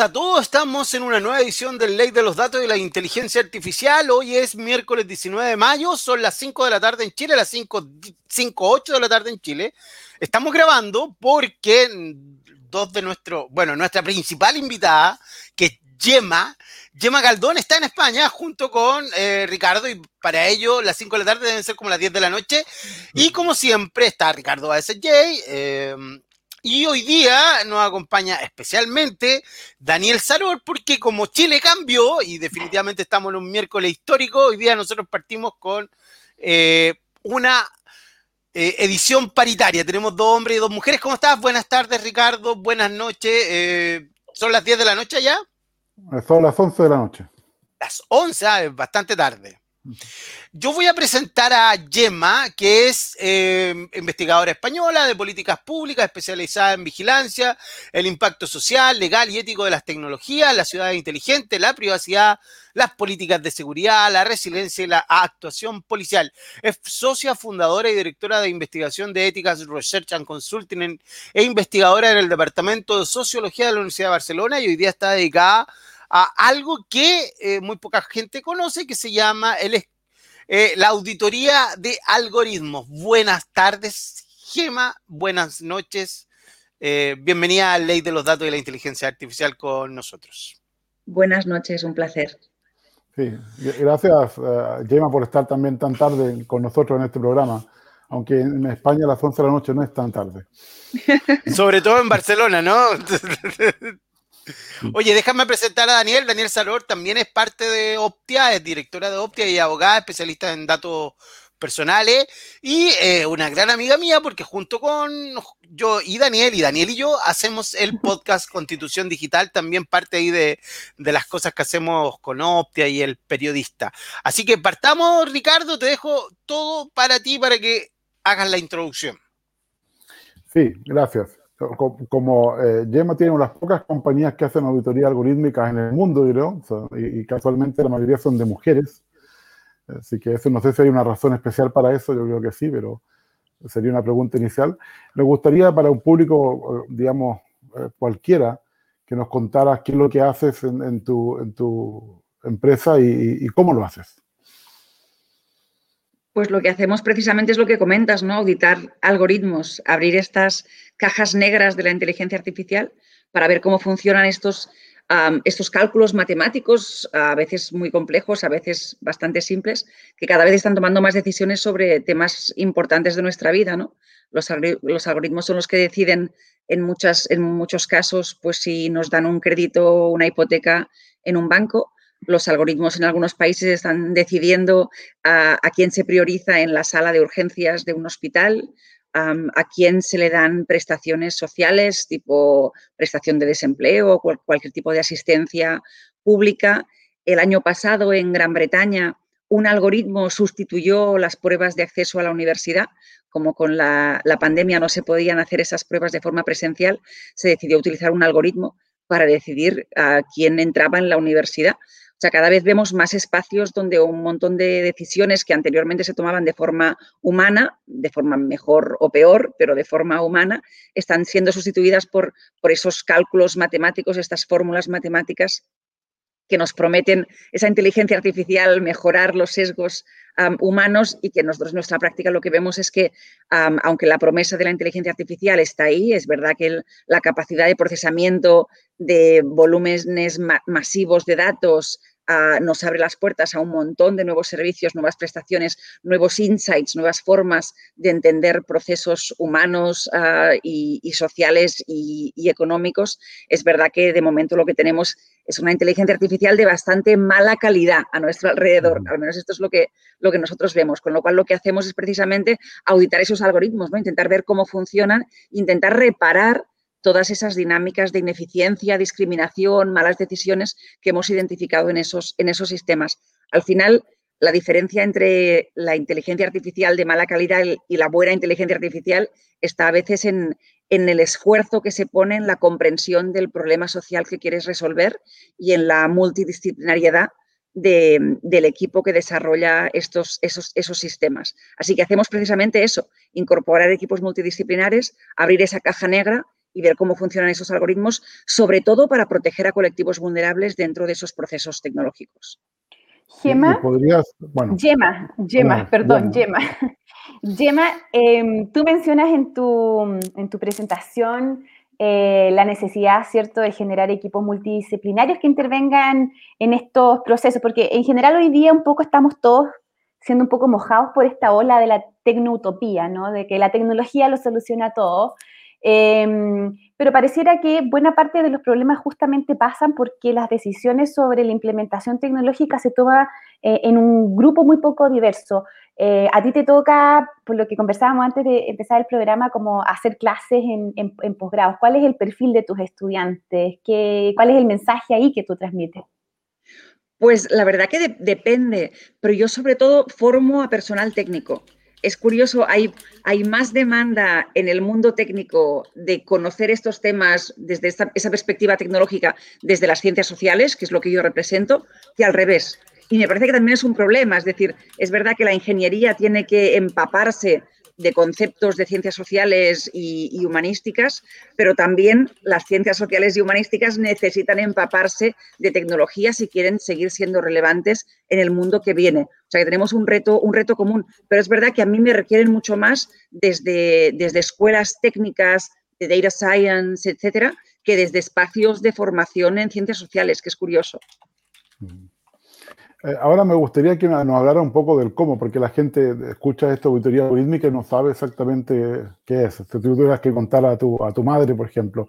a todos. Estamos en una nueva edición del Ley de los Datos y la Inteligencia Artificial. Hoy es miércoles 19 de mayo, son las 5 de la tarde en Chile, las 5, 5 8 de la tarde en Chile. Estamos grabando porque dos de nuestros, bueno, nuestra principal invitada, que es Gemma, Gemma Galdón está en España junto con eh, Ricardo y para ello las 5 de la tarde deben ser como las 10 de la noche. Y como siempre está Ricardo ASJ, eh, y hoy día nos acompaña especialmente Daniel Saror, porque como Chile cambió y definitivamente estamos en un miércoles histórico, hoy día nosotros partimos con eh, una eh, edición paritaria. Tenemos dos hombres y dos mujeres. ¿Cómo estás? Buenas tardes, Ricardo. Buenas noches. Eh, ¿Son las 10 de la noche ya? Son las 11 de la noche. Las 11, ah, es bastante tarde. Yo voy a presentar a Gemma, que es eh, investigadora española de políticas públicas, especializada en vigilancia, el impacto social, legal y ético de las tecnologías, la ciudad inteligente, la privacidad, las políticas de seguridad, la resiliencia y la actuación policial. Es socia fundadora y directora de investigación de éticas, Research and Consulting e investigadora en el Departamento de Sociología de la Universidad de Barcelona y hoy día está dedicada a algo que eh, muy poca gente conoce, que se llama el, eh, la auditoría de algoritmos. Buenas tardes, Gema. Buenas noches. Eh, bienvenida a Ley de los Datos y la Inteligencia Artificial con nosotros. Buenas noches, un placer. Sí, gracias, Gema, por estar también tan tarde con nosotros en este programa aunque en España a las 11 de la noche no es tan tarde. Sobre todo en Barcelona, ¿no? Oye, déjame presentar a Daniel. Daniel Salor también es parte de Optia, es directora de Optia y abogada, especialista en datos personales y eh, una gran amiga mía porque junto con yo y Daniel y Daniel y yo hacemos el podcast Constitución Digital, también parte ahí de, de las cosas que hacemos con Optia y el periodista. Así que partamos, Ricardo, te dejo todo para ti para que hagas la introducción. Sí, gracias como eh, Gemma tiene unas pocas compañías que hacen auditoría algorítmica en el mundo, creo, y, casualmente la mayoría son de mujeres. Así que eso no sé si hay una razón especial para eso, yo creo que sí, pero sería una pregunta inicial. Me gustaría para un público, eh, digamos, eh, cualquiera, que nos contaras qué es lo que haces en, tu, en tu, empresa y cómo lo haces pues lo que hacemos precisamente es lo que comentas, ¿no? Auditar algoritmos, abrir estas cajas negras de la inteligencia artificial para ver cómo funcionan estos, estos cálculos matemáticos, a veces muy complejos, a veces bastante simples, que cada vez están tomando más decisiones sobre temas importantes de nuestra vida. Los, los algoritmos son los que deciden en, muchas, en muchos casos, pues si nos dan un crédito o una hipoteca en un banco, los algoritmos en algunos países están decidiendo a, quién se prioriza en la sala de urgencias de un hospital, a quién se le dan prestaciones sociales, tipo prestación de desempleo o cualquier tipo de asistencia pública. El año pasado en Gran Bretaña un algoritmo sustituyó las pruebas de acceso a la universidad. Como con la, la pandemia no se podían hacer esas pruebas de forma presencial, se decidió utilizar un algoritmo para decidir a quién entraba en la universidad. O sea, cada vez vemos más espacios donde un montón de decisiones que anteriormente se tomaban de forma humana, de forma mejor o peor, pero de forma humana, están siendo sustituidas por, por esos cálculos matemáticos, estas fórmulas matemáticas que nos prometen esa inteligencia artificial, mejorar los sesgos humanos y que nosotros en nuestra práctica lo que vemos es que, aunque la promesa de la inteligencia artificial está ahí, es verdad que la capacidad de procesamiento de volúmenes masivos de datos nos abre las puertas a un montón de nuevos servicios, nuevas prestaciones, nuevos insights, nuevas formas de entender procesos humanos ah, y, sociales y, económicos. Es verdad que de momento lo que tenemos es una inteligencia artificial de bastante mala calidad a nuestro alrededor. Al menos esto es lo que, lo que nosotros vemos. Con lo cual lo que hacemos es precisamente auditar esos algoritmos, ¿no? intentar ver cómo funcionan, intentar reparar todas esas dinámicas de ineficiencia, discriminación, malas decisiones que hemos identificado en esos, en esos sistemas. Al final, la diferencia entre la inteligencia artificial de mala calidad y la buena inteligencia artificial está a veces en, el esfuerzo que se pone en la comprensión del problema social que quieres resolver y en la multidisciplinariedad del equipo que desarrolla estos, esos, esos sistemas. Así que hacemos precisamente eso, incorporar equipos multidisciplinares, abrir esa caja negra y ver cómo funcionan esos algoritmos, sobre todo para proteger a colectivos vulnerables dentro de esos procesos tecnológicos. Gema, bueno, Gema, Gema, perdón, Gema. Gema, em, tú mencionas en tu, en tu presentación eh, la necesidad, ¿cierto?, de generar equipos multidisciplinarios que intervengan en estos procesos, porque en general hoy día un poco estamos todos siendo un poco mojados por esta ola de la tecnoutopía, ¿no? De que la tecnología lo soluciona todo. Em, pero pareciera que buena parte de los problemas justamente pasan porque las decisiones sobre la implementación tecnológica se toman eh, en un grupo muy poco diverso. Eh, a ti te toca, por lo que conversábamos antes de empezar el programa, como hacer clases en, en, posgrados. ¿Cuál es el perfil de tus estudiantes? ¿Qué, ¿Cuál es el mensaje ahí que tú transmites? Pues la verdad que depende, pero yo sobre todo formo a personal técnico. Es curioso, hay, hay más demanda en el mundo técnico de conocer estos temas desde esa perspectiva tecnológica, desde las ciencias sociales, que es lo que yo represento, que al revés. Y me parece que también es un problema, es decir, es verdad que la ingeniería tiene que empaparse de conceptos de ciencias sociales y, humanísticas, pero también las ciencias sociales y humanísticas necesitan empaparse de tecnología si quieren seguir siendo relevantes en el mundo que viene. O sea que tenemos un reto, un reto común, pero es verdad que a mí me requieren mucho más desde, desde escuelas técnicas de data science, etcétera, que desde espacios de formación en ciencias sociales, que es curioso. Eh, ahora me gustaría que nos hablara un poco del cómo, porque la gente escucha esta auditoría algorítmica y no sabe exactamente qué es. Si tú tuvieras que contar a tu, a tu madre, por ejemplo,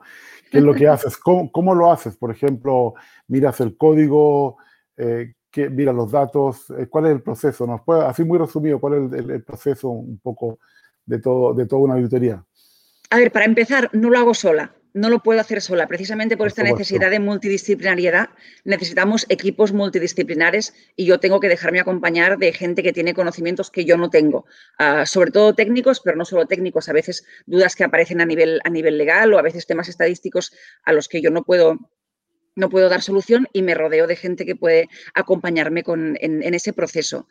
qué es lo que haces, cómo, cómo lo haces. Por ejemplo, miras el código, eh, que, miras los datos, eh, cuál es el proceso. ¿Nos puede, así muy resumido, cuál es el, proceso un poco de, todo, de toda una auditoría? A ver, para empezar, no lo hago sola no lo puedo hacer sola. Precisamente por, esta necesidad de multidisciplinariedad, necesitamos equipos multidisciplinares y yo tengo que dejarme acompañar de gente que tiene conocimientos que yo no tengo, ah, sobre todo técnicos, pero no solo técnicos, a veces dudas que aparecen a nivel, a nivel legal o a veces temas estadísticos a los que yo no puedo no puedo dar solución y me rodeo de gente que puede acompañarme en ese proceso.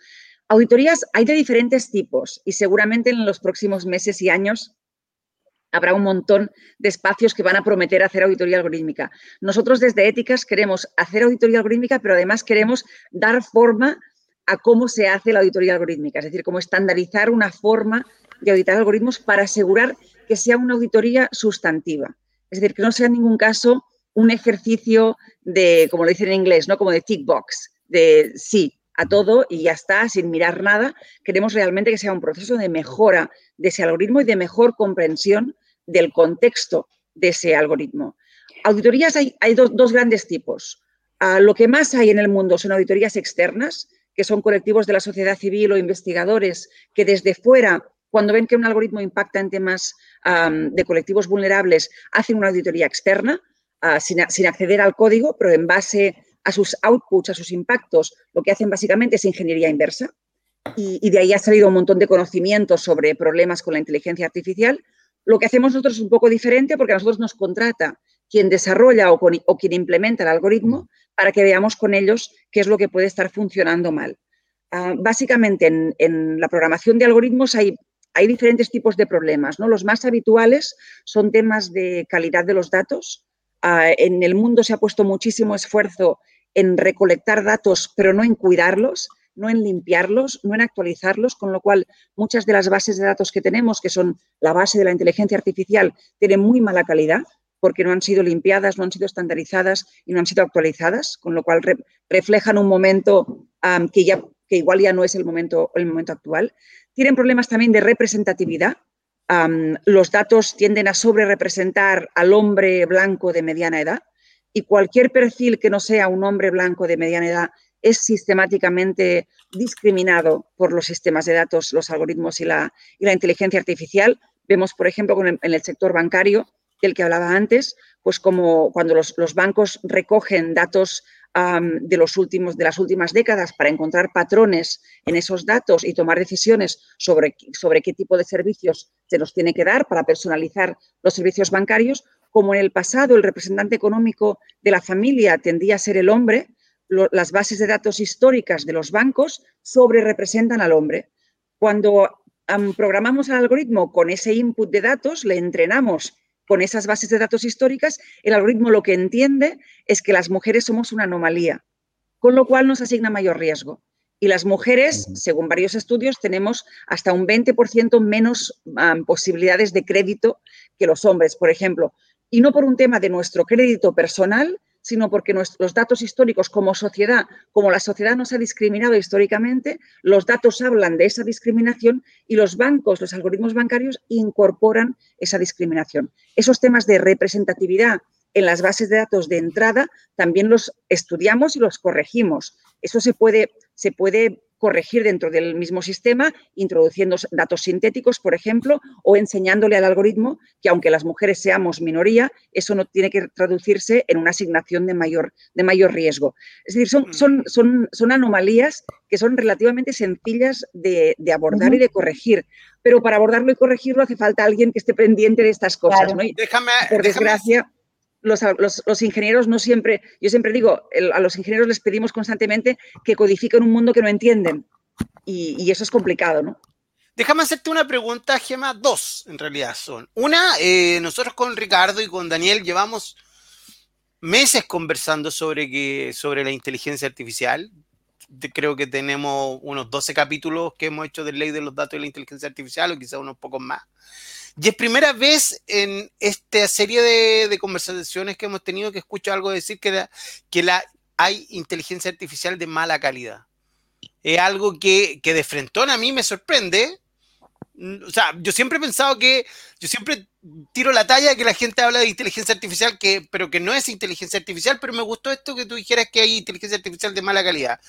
Auditorías hay de diferentes tipos y seguramente en los próximos meses y años habrá un montón de espacios que van a prometer hacer auditoría algorítmica. Nosotros desde Éticas queremos hacer auditoría algorítmica, pero además queremos dar forma a cómo se hace la auditoría algorítmica, es decir, cómo estandarizar una forma de auditar algoritmos para asegurar que sea una auditoría sustantiva. Es decir, que no sea en ningún caso un ejercicio de, como lo dicen en inglés, ¿no? como de tick box, de sí, a todo y ya está, sin mirar nada. Queremos realmente que sea un proceso de mejora de ese algoritmo y de mejor comprensión del contexto de ese algoritmo. Auditorías hay, dos, grandes tipos. Ah, lo que más hay en el mundo son auditorías externas, que son colectivos de la sociedad civil o investigadores que desde fuera, cuando ven que un algoritmo impacta en temas de colectivos vulnerables, hacen una auditoría externa, ah, sin, sin acceder al código, pero en base a sus outputs, a sus impactos, lo que hacen básicamente es ingeniería inversa. Y, de ahí ha salido un montón de conocimientos sobre problemas con la inteligencia artificial. Lo que hacemos nosotros es un poco diferente porque a nosotros nos contrata quien desarrolla o, quien implementa el algoritmo para que veamos con ellos qué es lo que puede estar funcionando mal. Ah, básicamente, en, la programación de algoritmos hay, hay diferentes tipos de problemas. ¿no? Los más habituales son temas de calidad de los datos. Ah, en el mundo se ha puesto muchísimo esfuerzo en recolectar datos, pero no en cuidarlos, no en limpiarlos, no en actualizarlos, con lo cual muchas de las bases de datos que tenemos, que son la base de la inteligencia artificial, tienen muy mala calidad porque no han sido limpiadas, no han sido estandarizadas y no han sido actualizadas, con lo cual reflejan un momento que, ya, que igual ya no es el momento, el momento actual. Tienen problemas también de representatividad. Los datos tienden a sobre representar al hombre blanco de mediana edad y cualquier perfil que no sea un hombre blanco de mediana edad es sistemáticamente discriminado por los sistemas de datos, los algoritmos y la, inteligencia artificial. Vemos, por ejemplo, en el sector bancario, del que hablaba antes, pues como cuando los, bancos recogen datos de, los últimos, de las últimas décadas para encontrar patrones en esos datos y tomar decisiones sobre, sobre qué tipo de servicios se nos tiene que dar para personalizar los servicios bancarios, como en el pasado el representante económico de la familia tendía a ser el hombre, las bases de datos históricas de los bancos sobre representan al hombre. Cuando programamos el algoritmo con ese input de datos, le entrenamos con esas bases de datos históricas, el algoritmo lo que entiende es que las mujeres somos una anomalía, con lo cual nos asigna mayor riesgo. Y las mujeres, según varios estudios, tenemos hasta un 20% menos posibilidades de crédito que los hombres, por ejemplo. Y no por un tema de nuestro crédito personal, sino porque los datos históricos como sociedad, como la sociedad nos ha discriminado históricamente, los datos hablan de esa discriminación y los bancos, los algoritmos bancarios incorporan esa discriminación. Esos temas de representatividad en las bases de datos de entrada también los estudiamos y los corregimos. Eso se puede, se puede corregir dentro del mismo sistema, introduciendo datos sintéticos, por ejemplo, o enseñándole al algoritmo que aunque las mujeres seamos minoría, eso no tiene que traducirse en una asignación de mayor, de mayor riesgo. Es decir, son, son, son, son anomalías que son relativamente sencillas de, abordar y de corregir, pero para abordarlo y corregirlo hace falta alguien que esté pendiente de estas cosas. Déjame, por desgracia los, ingenieros no siempre, yo siempre digo, a los ingenieros les pedimos constantemente que codifiquen un mundo que no entienden y, eso es complicado, ¿no? Déjame hacerte una pregunta, Gema, dos en realidad son. Una, eh, nosotros con Ricardo y con Daniel llevamos meses conversando sobre, que, sobre la inteligencia artificial. Creo que tenemos unos 12 capítulos que hemos hecho de ley de los datos y la inteligencia artificial, o quizás unos pocos más. Y es primera vez en esta serie de, conversaciones que hemos tenido que escucho algo decir que, que la, hay inteligencia artificial de mala calidad. Es algo que, que de frentón a mí me sorprende, o sea, yo siempre he pensado que, yo siempre tiro la talla que la gente habla de inteligencia artificial, que, pero que no es inteligencia artificial, pero me gustó esto que tú dijeras que hay inteligencia artificial de mala calidad.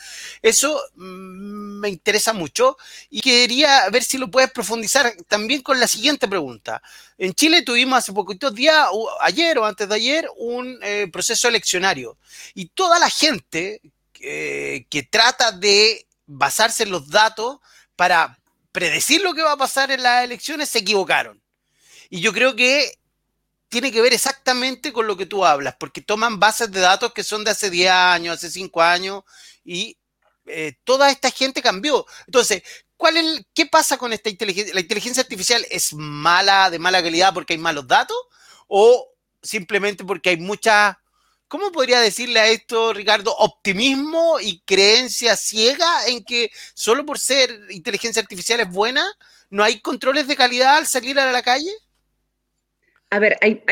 Eso mm, me interesa mucho y quería ver si lo puedes profundizar también con la siguiente pregunta. En Chile tuvimos hace poquitos días, ayer o antes de ayer, un eh, proceso eleccionario y toda la gente eh, que trata de basarse en los datos para predecir lo que va a pasar en las elecciones, se equivocaron. Y yo creo que tiene que ver exactamente con lo que tú hablas, porque toman bases de datos que son de hace 10 años, hace 5 años, y eh, toda esta gente cambió. Entonces, ¿cuál es ¿qué pasa con esta inteligencia? ¿La inteligencia artificial es mala, de mala calidad porque hay malos datos? ¿O simplemente porque hay mucha ¿Cómo podría decirle a esto, Ricardo, optimismo y creencia ciega en que solo por ser inteligencia artificial es buena, no hay controles de calidad al salir a la calle? A ver, hay,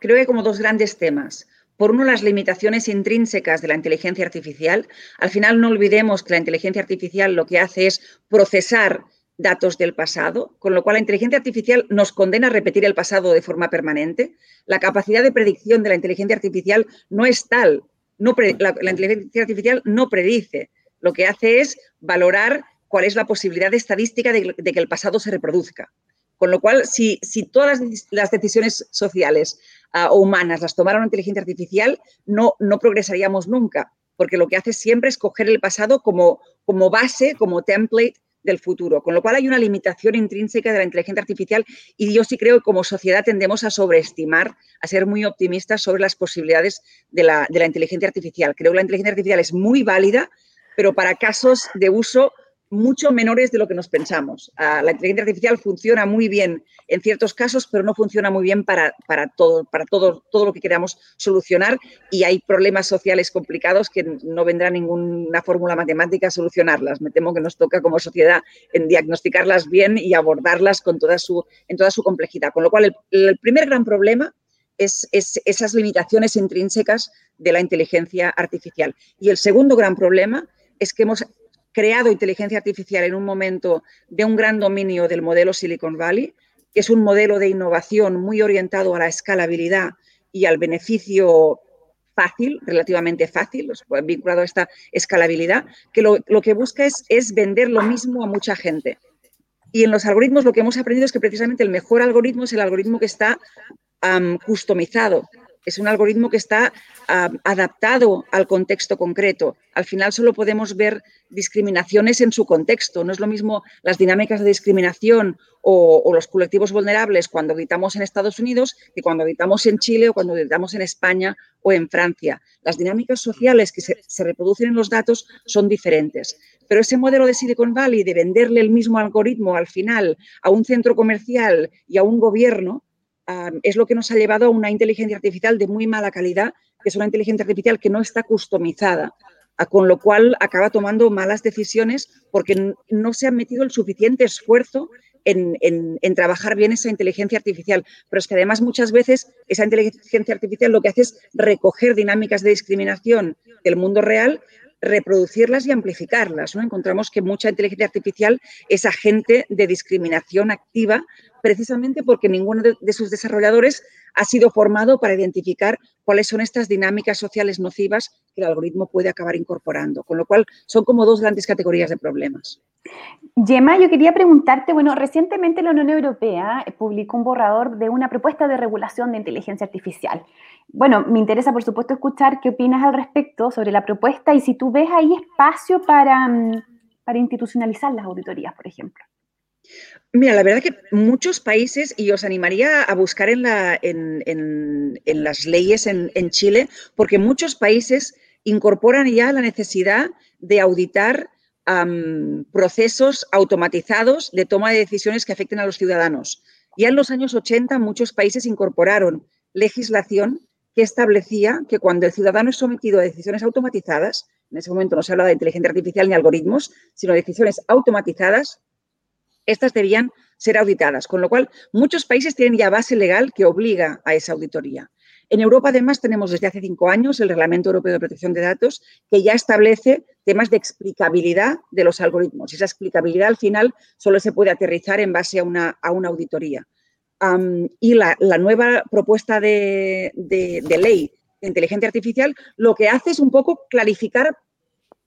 creo que hay como dos grandes temas. Por uno, las limitaciones intrínsecas de la inteligencia artificial. Al final, no olvidemos que la inteligencia artificial lo que hace es procesar datos del pasado, con lo cual la inteligencia artificial nos condena a repetir el pasado de forma permanente. La capacidad de predicción de la inteligencia artificial no es tal. La, inteligencia artificial no predice. Lo que hace es valorar cuál es la posibilidad estadística de, que el pasado se reproduzca. Con lo cual, si, todas las, decisiones sociales ah, o humanas las tomara una inteligencia artificial, no, progresaríamos nunca, porque lo que hace siempre es coger el pasado como base, como template del futuro, con lo cual hay una limitación intrínseca de la inteligencia artificial y yo sí creo que como sociedad tendemos a sobreestimar, a ser muy optimistas sobre las posibilidades de la, de la inteligencia artificial. Creo que la inteligencia artificial es muy válida, pero para casos de uso mucho menores de lo que nos pensamos. Ah, la inteligencia artificial funciona muy bien en ciertos casos, pero no funciona muy bien para, para, todo, para todo, todo lo que queramos solucionar y hay problemas sociales complicados que no vendrá ninguna fórmula matemática a solucionarlas. Me temo que nos toca como sociedad en diagnosticarlas bien y abordarlas con toda su, en toda su complejidad. Con lo cual, el, primer gran problema es, es esas limitaciones intrínsecas de la inteligencia artificial. Y el segundo gran problema es que hemos creado inteligencia artificial en un momento de un gran dominio del modelo Silicon Valley, que es un modelo de innovación muy orientado a la escalabilidad y al beneficio fácil, relativamente fácil, vinculado a esta escalabilidad, que lo, que busca es, vender lo mismo a mucha gente. Y en los algoritmos lo que hemos aprendido es que precisamente el mejor algoritmo es el algoritmo que está customizado, es un algoritmo que está adaptado al contexto concreto. Al final solo podemos ver discriminaciones en su contexto. No es lo mismo las dinámicas de discriminación o, los colectivos vulnerables cuando habitamos en Estados Unidos que cuando habitamos en Chile o cuando habitamos en España o en Francia. Las dinámicas sociales que se, se reproducen en los datos son diferentes. Pero ese modelo de Silicon Valley de venderle el mismo algoritmo al final a un centro comercial y a un gobierno es lo que nos ha llevado a una inteligencia artificial de muy mala calidad, que es una inteligencia artificial que no está customizada, con lo cual acaba tomando malas decisiones porque no se ha metido el suficiente esfuerzo en, en, trabajar bien esa inteligencia artificial. Pero es que además muchas veces esa inteligencia artificial lo que hace es recoger dinámicas de discriminación del mundo real reproducirlas y amplificarlas. ¿no? Encontramos que mucha inteligencia artificial es agente de discriminación activa precisamente porque ninguno de, sus desarrolladores ha sido formado para identificar cuáles son estas dinámicas sociales nocivas que el algoritmo puede acabar incorporando. Con lo cual, son como dos grandes categorías de problemas. Gemma, yo quería preguntarte, bueno, recientemente la Unión Europea publicó un borrador de una propuesta de regulación de inteligencia artificial. Bueno, me interesa, por supuesto, escuchar qué opinas al respecto sobre la propuesta y si tú ves ahí espacio para, mm, para institucionalizar las auditorías, por ejemplo. Mira, la verdad que muchos países, y os animaría a buscar en, la, en, las leyes en, Chile, porque muchos países incorporan ya la necesidad de auditar procesos automatizados de toma de decisiones que afecten a los ciudadanos. Ya en los años 80 muchos países incorporaron legislación que establecía que cuando el ciudadano es sometido a decisiones automatizadas, en ese momento no se habla de inteligencia artificial ni algoritmos, sino de decisiones automatizadas, estas debían ser auditadas, con lo cual muchos países tienen ya base legal que obliga a esa auditoría. En Europa, además, tenemos desde hace cinco años el Reglamento Europeo de Protección de Datos, que ya establece temas de explicabilidad de los algoritmos. Esa explicabilidad, al final, solo se puede aterrizar en base a una, auditoría. y la, nueva propuesta de, de ley de inteligencia artificial lo que hace es un poco clarificar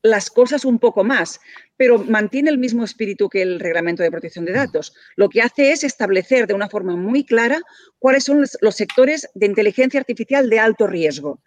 las cosas un poco más, pero mantiene el mismo espíritu que el reglamento de protección de datos. Lo que hace es establecer de una forma muy clara cuáles son los sectores de inteligencia artificial de alto riesgo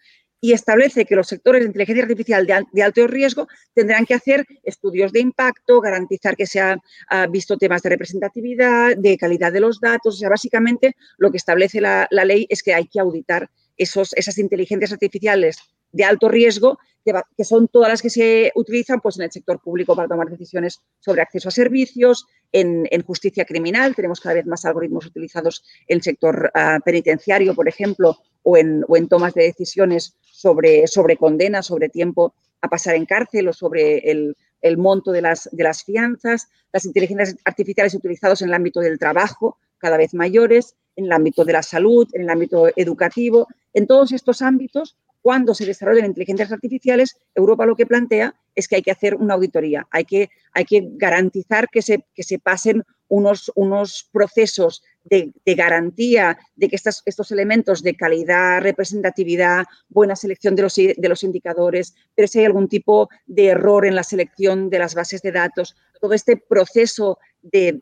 y establece que los sectores de inteligencia artificial de, alto riesgo tendrán que hacer estudios de impacto, garantizar que se han visto temas de representatividad, de calidad de los datos. O sea, básicamente lo que establece la, ley es que hay que auditar esos, esas inteligencias artificiales de alto riesgo, que, son todas las que se utilizan pues, en el sector público para tomar decisiones sobre acceso a servicios, en, justicia criminal, tenemos cada vez más algoritmos utilizados en el sector ah, penitenciario, por ejemplo, o en, tomas de decisiones sobre, sobre condenas, sobre tiempo a pasar en cárcel o sobre el, el monto de las, de las fianzas, las inteligencias artificiales utilizadas en el ámbito del trabajo, cada vez mayores, en el ámbito de la salud, en el ámbito educativo. En todos estos ámbitos cuando se desarrollen inteligencias artificiales, Europa lo que plantea es que hay que hacer una auditoría, hay que, hay que garantizar que se, que se pasen unos, unos procesos de, garantía de que estos elementos de calidad, representatividad, buena selección de los, de los indicadores, pero si hay algún tipo de error en la selección de las bases de datos, todo este proceso de,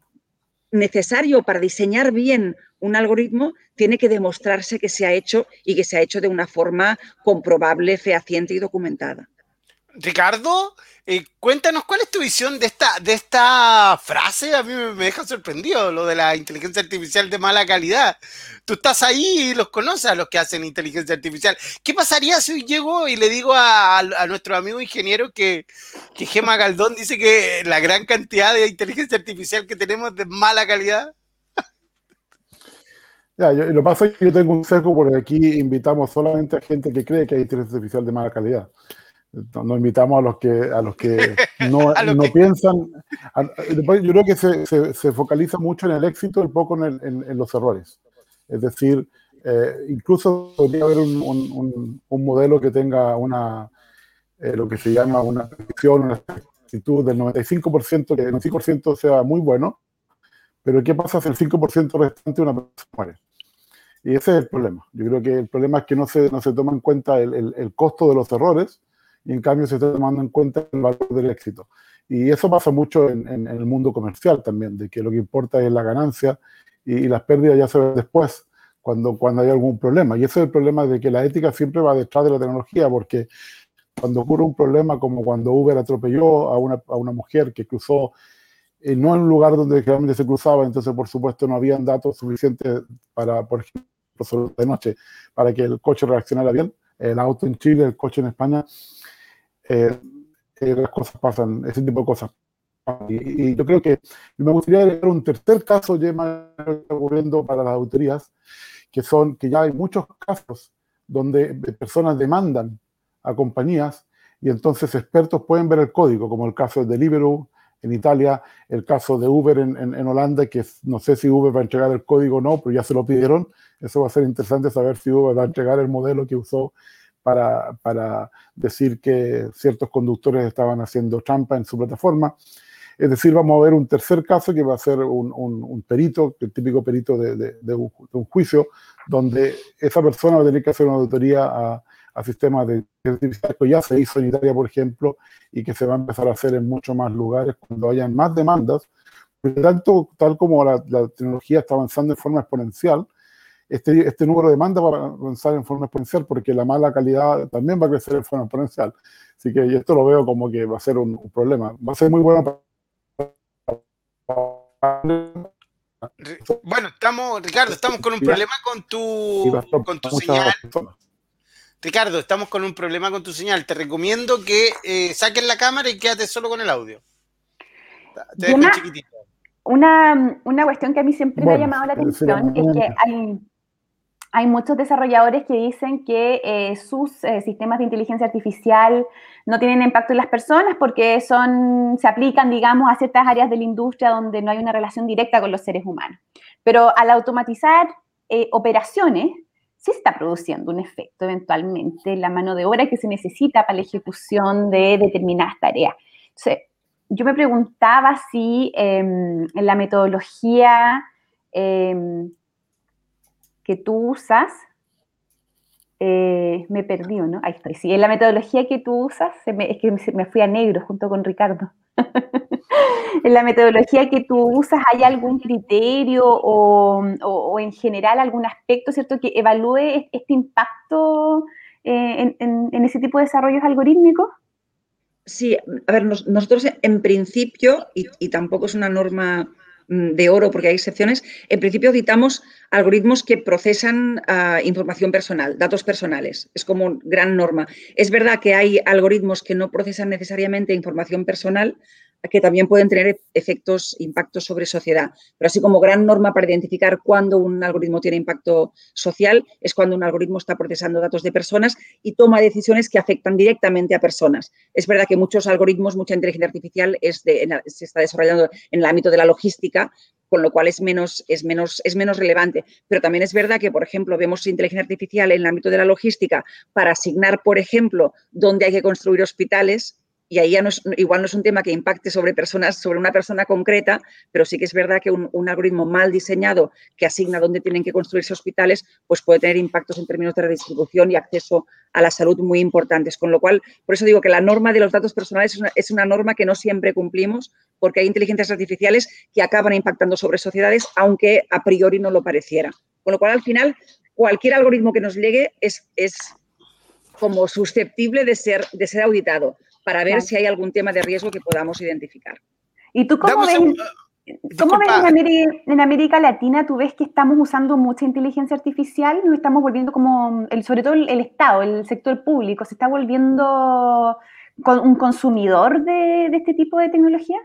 necesario para diseñar bien un algoritmo tiene que demostrarse que se ha hecho y que se ha hecho de una forma comprobable, fehaciente y documentada. Ricardo, eh, cuéntanos cuál es tu visión de esta, de esta frase. A mí me, deja sorprendido lo de la inteligencia artificial de mala calidad. Tú estás ahí y los conoces a los que hacen inteligencia artificial. ¿Qué pasaría si hoy llego y le digo a, nuestro amigo ingeniero que, que Gema Galdón dice que la gran cantidad de inteligencia artificial que tenemos de mala calidad? Ya, lo que pasa es que yo tengo un sesgo porque aquí invitamos solamente a gente que cree que hay inteligencia artificial de mala calidad. No invitamos a los que, a los que no, no piensan. yo creo que se, se, focaliza mucho en el éxito y poco en, en, los errores. Es decir, eh, incluso podría haber un, un, un, modelo que tenga una, eh, lo que se llama una predicción, una actitud del 95%, que el 95% sea muy bueno, pero ¿qué pasa si el 5% restante una persona muere? Y ese es el problema. Yo creo que el problema es que no se, no se toma en cuenta el, el, el costo de los errores y en cambio se está tomando en cuenta el valor del éxito. Y eso pasa mucho en, en, el mundo comercial también, de que lo que importa es la ganancia y, las pérdidas ya se ven después, cuando, cuando hay algún problema. Y ese es el problema de que la ética siempre va detrás de la tecnología, porque cuando ocurre un problema como cuando Uber atropelló a una, a una mujer que cruzó eh, no en un lugar donde realmente se cruzaba, entonces por supuesto no habían datos suficientes para, por ejemplo, de para que el coche reaccionara bien. El auto en Chile, el coche en España, eh, eh, las cosas pasan, ese tipo de cosas. Y, yo creo que me gustaría agregar un tercer caso ya ocurriendo para las autoridades, que son que ya hay muchos casos donde personas demandan a compañías y entonces expertos pueden ver el código, como el caso de Deliveroo en Italia, el caso de Uber en, en, Holanda, que no sé si Uber va a entregar el código o no, pero ya se lo pidieron. Eso va a ser interesante saber si Uber va a entregar el modelo que usó para, para decir que ciertos conductores estaban haciendo trampa en su plataforma. Es decir, vamos a ver un tercer caso que va a ser un, un, perito, el típico perito de, de, un, de, un, juicio, donde esa persona va a tener que hacer una auditoría a, a sistemas de artificial que ya se hizo en Italia, por ejemplo, y que se va a empezar a hacer en muchos más lugares cuando hayan más demandas. Por tanto, tal como la, tecnología está avanzando en forma exponencial, este, este número de demandas va a avanzar en forma exponencial porque la mala calidad también va a crecer en forma exponencial. Así que esto lo veo como que va a ser un, problema. Va a ser muy bueno Bueno, estamos, Ricardo, estamos con un problema con tu, con tu señal. Ricardo, estamos con un problema con tu señal. Te recomiendo que eh, saques la cámara y quédate solo con el audio. Te una, una, cuestión que a mí siempre me ha llamado la atención es que hay, hay, muchos desarrolladores que dicen que eh, sus eh, sistemas de inteligencia artificial no tienen impacto en las personas porque son, se aplican, digamos, a ciertas áreas de la industria donde no hay una relación directa con los seres humanos. Pero al automatizar operaciones, sí está produciendo un efecto eventualmente en la mano de obra que se necesita para la ejecución de determinadas tareas. Yo me preguntaba si em, en la metodología em, que tú usas, eh, me perdí, ¿no? Ahí estoy, sí, en la metodología que tú usas, es que me fui a negro junto con Ricardo. en la metodología que tú usas, ¿hay algún criterio o, en general algún aspecto, ¿cierto?, que evalúe este impacto eh, en, ese tipo de desarrollos algorítmicos? Sí, a ver, nosotros en principio, y, tampoco es una norma de oro porque hay excepciones, en principio auditamos algoritmos que procesan ah, información personal, datos personales. Es como gran norma. Es verdad que hay algoritmos que no procesan necesariamente información personal, que también pueden tener efectos, impactos sobre sociedad. Pero así como gran norma para identificar cuándo un algoritmo tiene impacto social es cuando un algoritmo está procesando datos de personas y toma decisiones que afectan directamente a personas. Es verdad que muchos algoritmos, mucha inteligencia artificial es se está desarrollando en el ámbito de la logística, con lo cual es menos, es, menos, es menos relevante. Pero también es verdad que, por ejemplo, vemos inteligencia artificial en el ámbito de la logística para asignar, por ejemplo, dónde hay que construir hospitales y ahí ya no es, igual no es un tema que impacte sobre personas, sobre una persona concreta, pero sí que es verdad que un, algoritmo mal diseñado que asigna dónde tienen que construirse hospitales, pues puede tener impactos en términos de redistribución y acceso a la salud muy importantes. Con lo cual, por eso digo que la norma de los datos personales es una, es una norma que no siempre cumplimos, porque hay inteligencias artificiales que acaban impactando sobre sociedades, aunque a priori no lo pareciera. Con lo cual, al final, cualquier algoritmo que nos llegue es, es como susceptible de ser, de ser auditado para ver si hay algún tema de riesgo que podamos identificar. ¿Y tú cómo ves, ¿cómo ves en, América, Latina? ¿Tú ves que estamos usando mucha inteligencia artificial? Nos estamos volviendo como, el, sobre todo el, Estado, el sector público, ¿se está volviendo un consumidor de, este tipo de tecnología?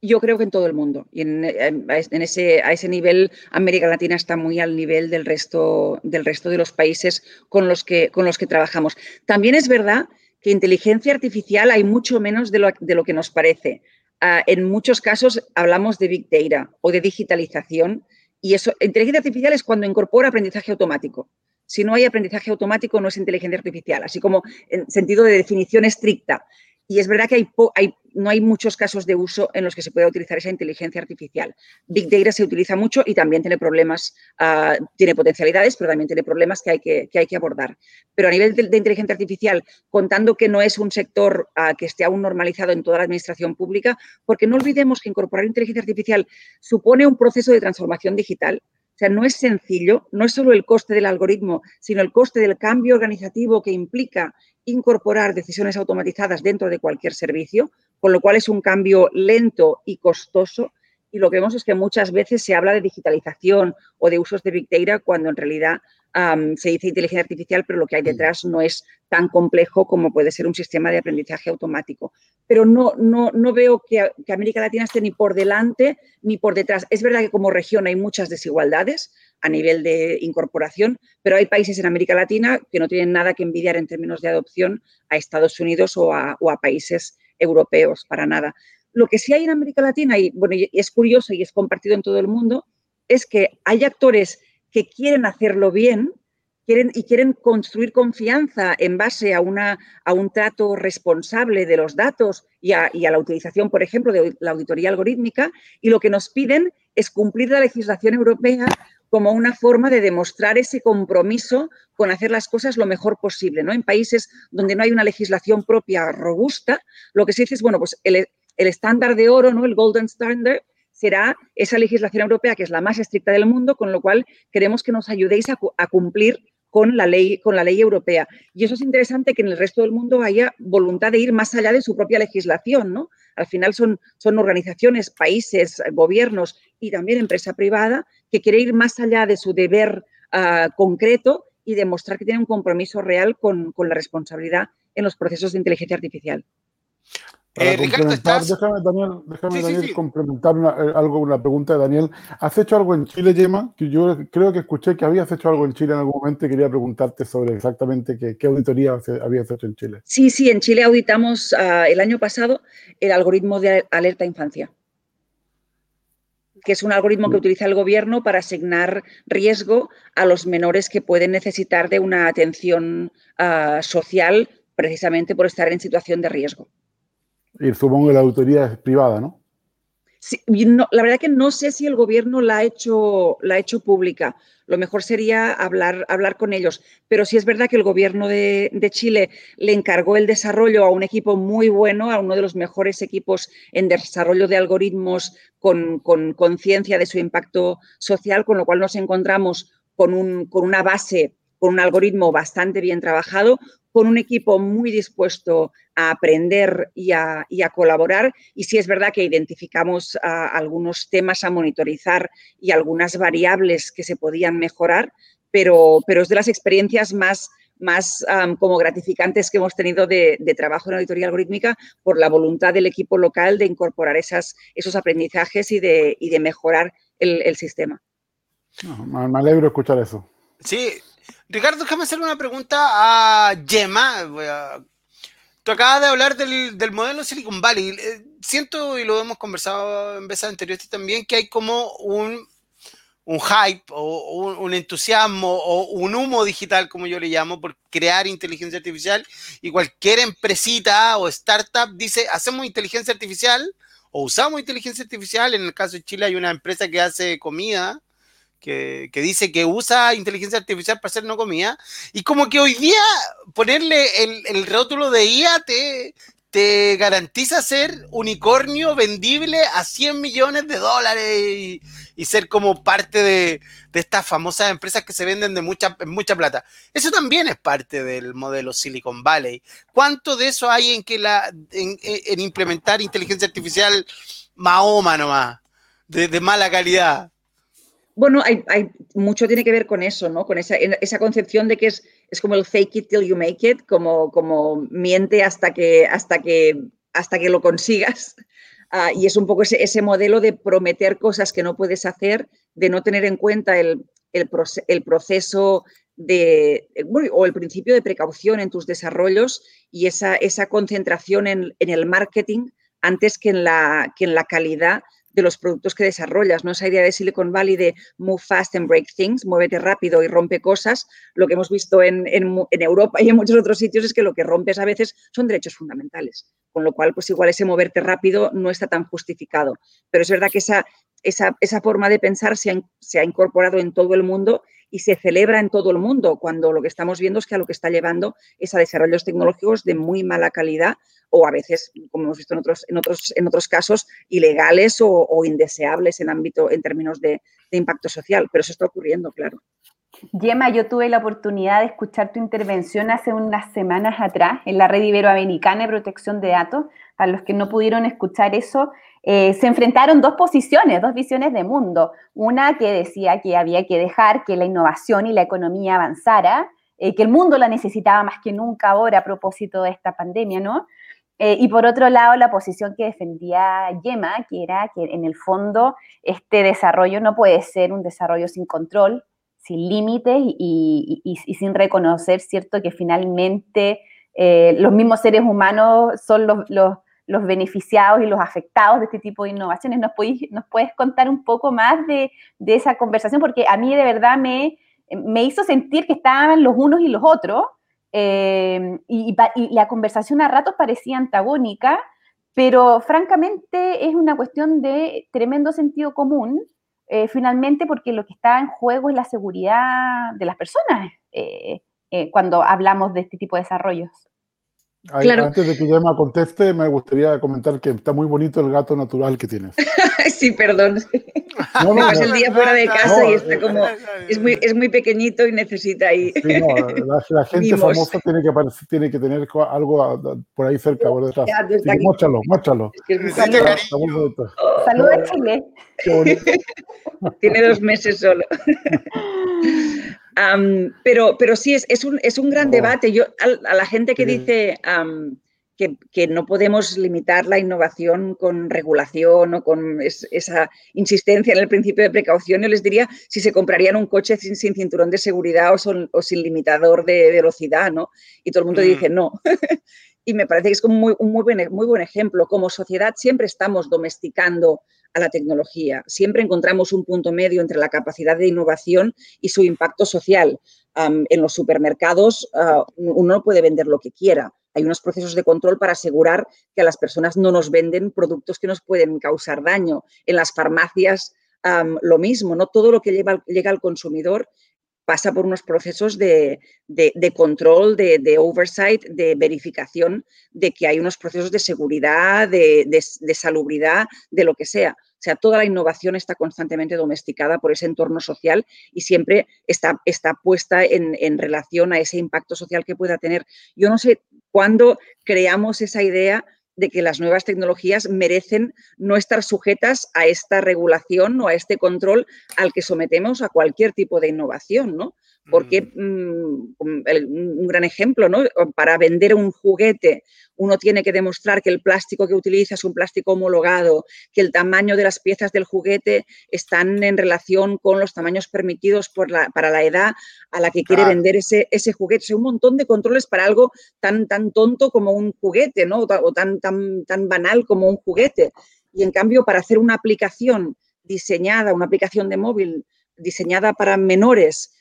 Yo creo que en todo el mundo. Y en, ese, a ese nivel, América Latina está muy al nivel del resto, del resto de los países con los, que, con los que trabajamos. También es verdad que inteligencia artificial hay mucho menos de lo, que nos parece. Ah, en muchos casos hablamos de Big Data o de digitalización y eso, inteligencia artificial es cuando incorpora aprendizaje automático. Si no hay aprendizaje automático, no es inteligencia artificial, así como en sentido de definición estricta. Y es verdad que hay, no hay muchos casos de uso en los que se pueda utilizar esa inteligencia artificial. Big Data se utiliza mucho y también tiene problemas, ah, tiene potencialidades, pero también tiene problemas que hay que, hay que abordar. Pero a nivel de, inteligencia artificial, contando que no es un sector ah, que esté aún normalizado en toda la administración pública, porque no olvidemos que incorporar inteligencia artificial supone un proceso de transformación digital. O sea, no es sencillo, no es solo el coste del algoritmo, sino el coste del cambio organizativo que implica incorporar decisiones automatizadas dentro de cualquier servicio, con lo cual es un cambio lento y costoso. Y lo que vemos es que muchas veces se habla de digitalización o de usos de Big Data cuando en realidad se dice inteligencia artificial, pero lo que hay detrás no es tan complejo como puede ser un sistema de aprendizaje automático. Pero no, no, no veo que, que, América Latina esté ni por delante ni por detrás. Es verdad que como región hay muchas desigualdades. A nivel de incorporación, pero hay países en América Latina que no tienen nada que envidiar en términos de adopción a Estados Unidos o a, países europeos, para nada. Lo que sí hay en América Latina, y bueno, y es curioso y es compartido en todo el mundo, es que hay actores que quieren hacerlo bien, y quieren construir confianza en base a, una, a un trato responsable de los datos y a, la utilización, por ejemplo, de la auditoría algorítmica, y lo que nos piden es cumplir la legislación europea como una forma de demostrar ese compromiso con hacer las cosas lo mejor posible. ¿no? En países donde no hay una legislación propia robusta, lo que se dice es, bueno, pues el, estándar de oro, ¿no? el golden standard, será esa legislación europea que es la más estricta del mundo, con lo cual queremos que nos ayudéis a cumplir con la ley, con la ley europea. Y eso es interesante que en el resto del mundo haya voluntad de ir más allá de su propia legislación, ¿no? Al final son, son organizaciones, países, gobiernos y también empresa privada que quiere ir más allá de su deber ah, concreto y demostrar que tiene un compromiso real con, con la responsabilidad en los procesos de inteligencia artificial. Eh, déjame, Daniel, déjame, Daniel complementar una, eh, algo, una pregunta de Daniel. ¿Has hecho algo en Chile, Gemma? Que yo creo que escuché que habías hecho algo en Chile en algún momento y quería preguntarte sobre exactamente qué, auditoría habías hecho en Chile. Sí, sí, en Chile auditamos ah, el año pasado el algoritmo de alerta infancia que es un algoritmo que utiliza el gobierno para asignar riesgo a los menores que pueden necesitar de una atención ah, social precisamente por estar en situación de riesgo. Y supongo que la autoría es privada, ¿no? La verdad que no sé si el gobierno la ha hecho, la ha hecho pública. Lo mejor sería hablar, hablar con ellos. Pero sí es verdad que el gobierno de, Chile le encargó el desarrollo a un equipo muy bueno, a uno de los mejores equipos en desarrollo de algoritmos con conciencia de su impacto social, con lo cual nos encontramos con, un, con una base con un algoritmo bastante bien trabajado, con un equipo muy dispuesto a aprender y a, colaborar. Y sí es verdad que identificamos ah, algunos temas a monitorizar y algunas variables que se podían mejorar, pero, pero es de las experiencias más más como gratificantes que hemos tenido de, trabajo en auditoría algorítmica por la voluntad del equipo local de incorporar esas, esos aprendizajes y de, de mejorar el, sistema. me alegro escuchar eso. Sí, Ricardo, déjame hacer una pregunta a Gemma. Tú acabas de hablar del, modelo Silicon Valley. Eh, siento, y lo hemos conversado en veces anteriores también, que hay como un, hype o un, entusiasmo o un humo digital, como yo le llamo, por crear inteligencia artificial. Y cualquier empresita o startup dice, hacemos inteligencia artificial o usamos inteligencia artificial. En el caso de Chile hay una empresa que hace comida que, dice que usa inteligencia artificial para hacer no comida, y como que hoy día ponerle el, el rótulo de IA te, te garantiza ser unicornio vendible a 100 millones de dólares y, ser como parte de, estas famosas empresas que se venden de mucha, mucha plata. Eso también es parte del modelo Silicon Valley. ¿Cuánto de eso hay en, que la, en, implementar inteligencia artificial Mahoma nomás, de, de mala calidad? Bueno, hay, mucho tiene que ver con eso, ¿no? Con esa, esa, concepción de que es, es como el fake it till you make it, como, como miente hasta que, hasta que, hasta que lo consigas. Ah, y es un poco ese, ese, modelo de prometer cosas que no puedes hacer, de no tener en cuenta el, el, el proceso de, o el principio de precaución en tus desarrollos y esa, esa concentración en, en el marketing antes que en la, que en la calidad de los productos que desarrollas, ¿no? Esa idea de Silicon Valley de move fast and break things, muévete rápido y rompe cosas, lo que hemos visto en, Europa y en muchos otros sitios es que lo que rompes a veces son derechos fundamentales, con lo cual pues igual ese moverte rápido no está tan justificado. Pero es verdad que esa, esa, esa forma de pensar se ha, se ha incorporado en todo el mundo y se celebra en todo el mundo, cuando lo que estamos viendo es que a lo que está llevando es a desarrollos tecnológicos de muy mala calidad o a veces, como hemos visto en otros, en otros, en otros casos, ilegales o, indeseables en ámbito, en términos de, impacto social. Pero eso está ocurriendo, claro. Gemma, yo tuve la oportunidad de escuchar tu intervención hace unas semanas atrás en la Red Iberoamericana de Protección de Datos. A los que no pudieron escuchar eso, eh, se enfrentaron dos posiciones, dos visiones de mundo. Una que decía que había que dejar que la innovación y la economía avanzara, eh, que el mundo la necesitaba más que nunca ahora a propósito de esta pandemia, ¿no? Eh, y por otro lado, la posición que defendía Yema, que era que en el fondo este desarrollo no puede ser un desarrollo sin control, sin límites y, sin reconocer, ¿cierto?, que finalmente eh, los mismos seres humanos son los, beneficiados y los afectados de este tipo de innovaciones. ¿Nos, puedes contar un poco más de, esa conversación? Porque a mí de verdad me, me hizo sentir que estaban los unos y los otros, eh, y, la conversación a ratos parecía antagónica, pero francamente es una cuestión de tremendo sentido común, eh, finalmente porque lo que está en juego es la seguridad de las personas eh, cuando hablamos de este tipo de desarrollos. Antes de que ya me conteste, me gustaría comentar que está muy bonito el gato natural que tienes. sí, perdón. No, me pasé el día fuera de casa y está como. Es muy, es muy pequeñito y necesita ahí. Sí, la, gente famosa tiene que, tiene que tener algo por ahí cerca, por detrás. Móchalo, móchalo. Saludos, Chile. Tiene dos meses solo pero, pero sí, es, es, un, es un gran debate. Yo, a, la gente que dice que, que, no podemos limitar la innovación con regulación o con esa insistencia en el principio de precaución, yo les diría si se comprarían un coche sin, sin cinturón de seguridad o, o, sin limitador de velocidad, ¿no? Y todo el mundo dice mm. no. y me parece que es como muy, un muy buen, muy buen ejemplo. Como sociedad siempre estamos domesticando a la tecnología. Siempre encontramos un punto medio entre la capacidad de innovación y su impacto social. en los supermercados ah, uno no puede vender lo que quiera. Hay unos procesos de control para asegurar que a las personas no nos venden productos que nos pueden causar daño. En las farmacias lo mismo, ¿no? Todo lo que llega al consumidor pasa por unos procesos de, control, de, oversight, de verificación de que hay unos procesos de seguridad, de, salubridad, de lo que sea. O sea, toda la innovación está constantemente domesticada por ese entorno social y siempre está, está puesta en, en relación a ese impacto social que pueda tener. Yo no sé cuándo creamos esa idea de que las nuevas tecnologías merecen no estar sujetas a esta regulación o a este control al que sometemos a cualquier tipo de innovación, ¿no? Porque mm. Mm, un gran ejemplo, ¿no? Para vender un juguete uno tiene que demostrar que el plástico que utiliza es un plástico homologado, que el tamaño de las piezas del juguete están en relación con los tamaños permitidos para la edad a la que quiere vender ese, ese juguete. un montón de controles para algo tan, tan tonto como un juguete, ¿no? O tan, tan, tan banal como un juguete. Y en cambio, para hacer una aplicación diseñada, una aplicación de móvil diseñada para menores,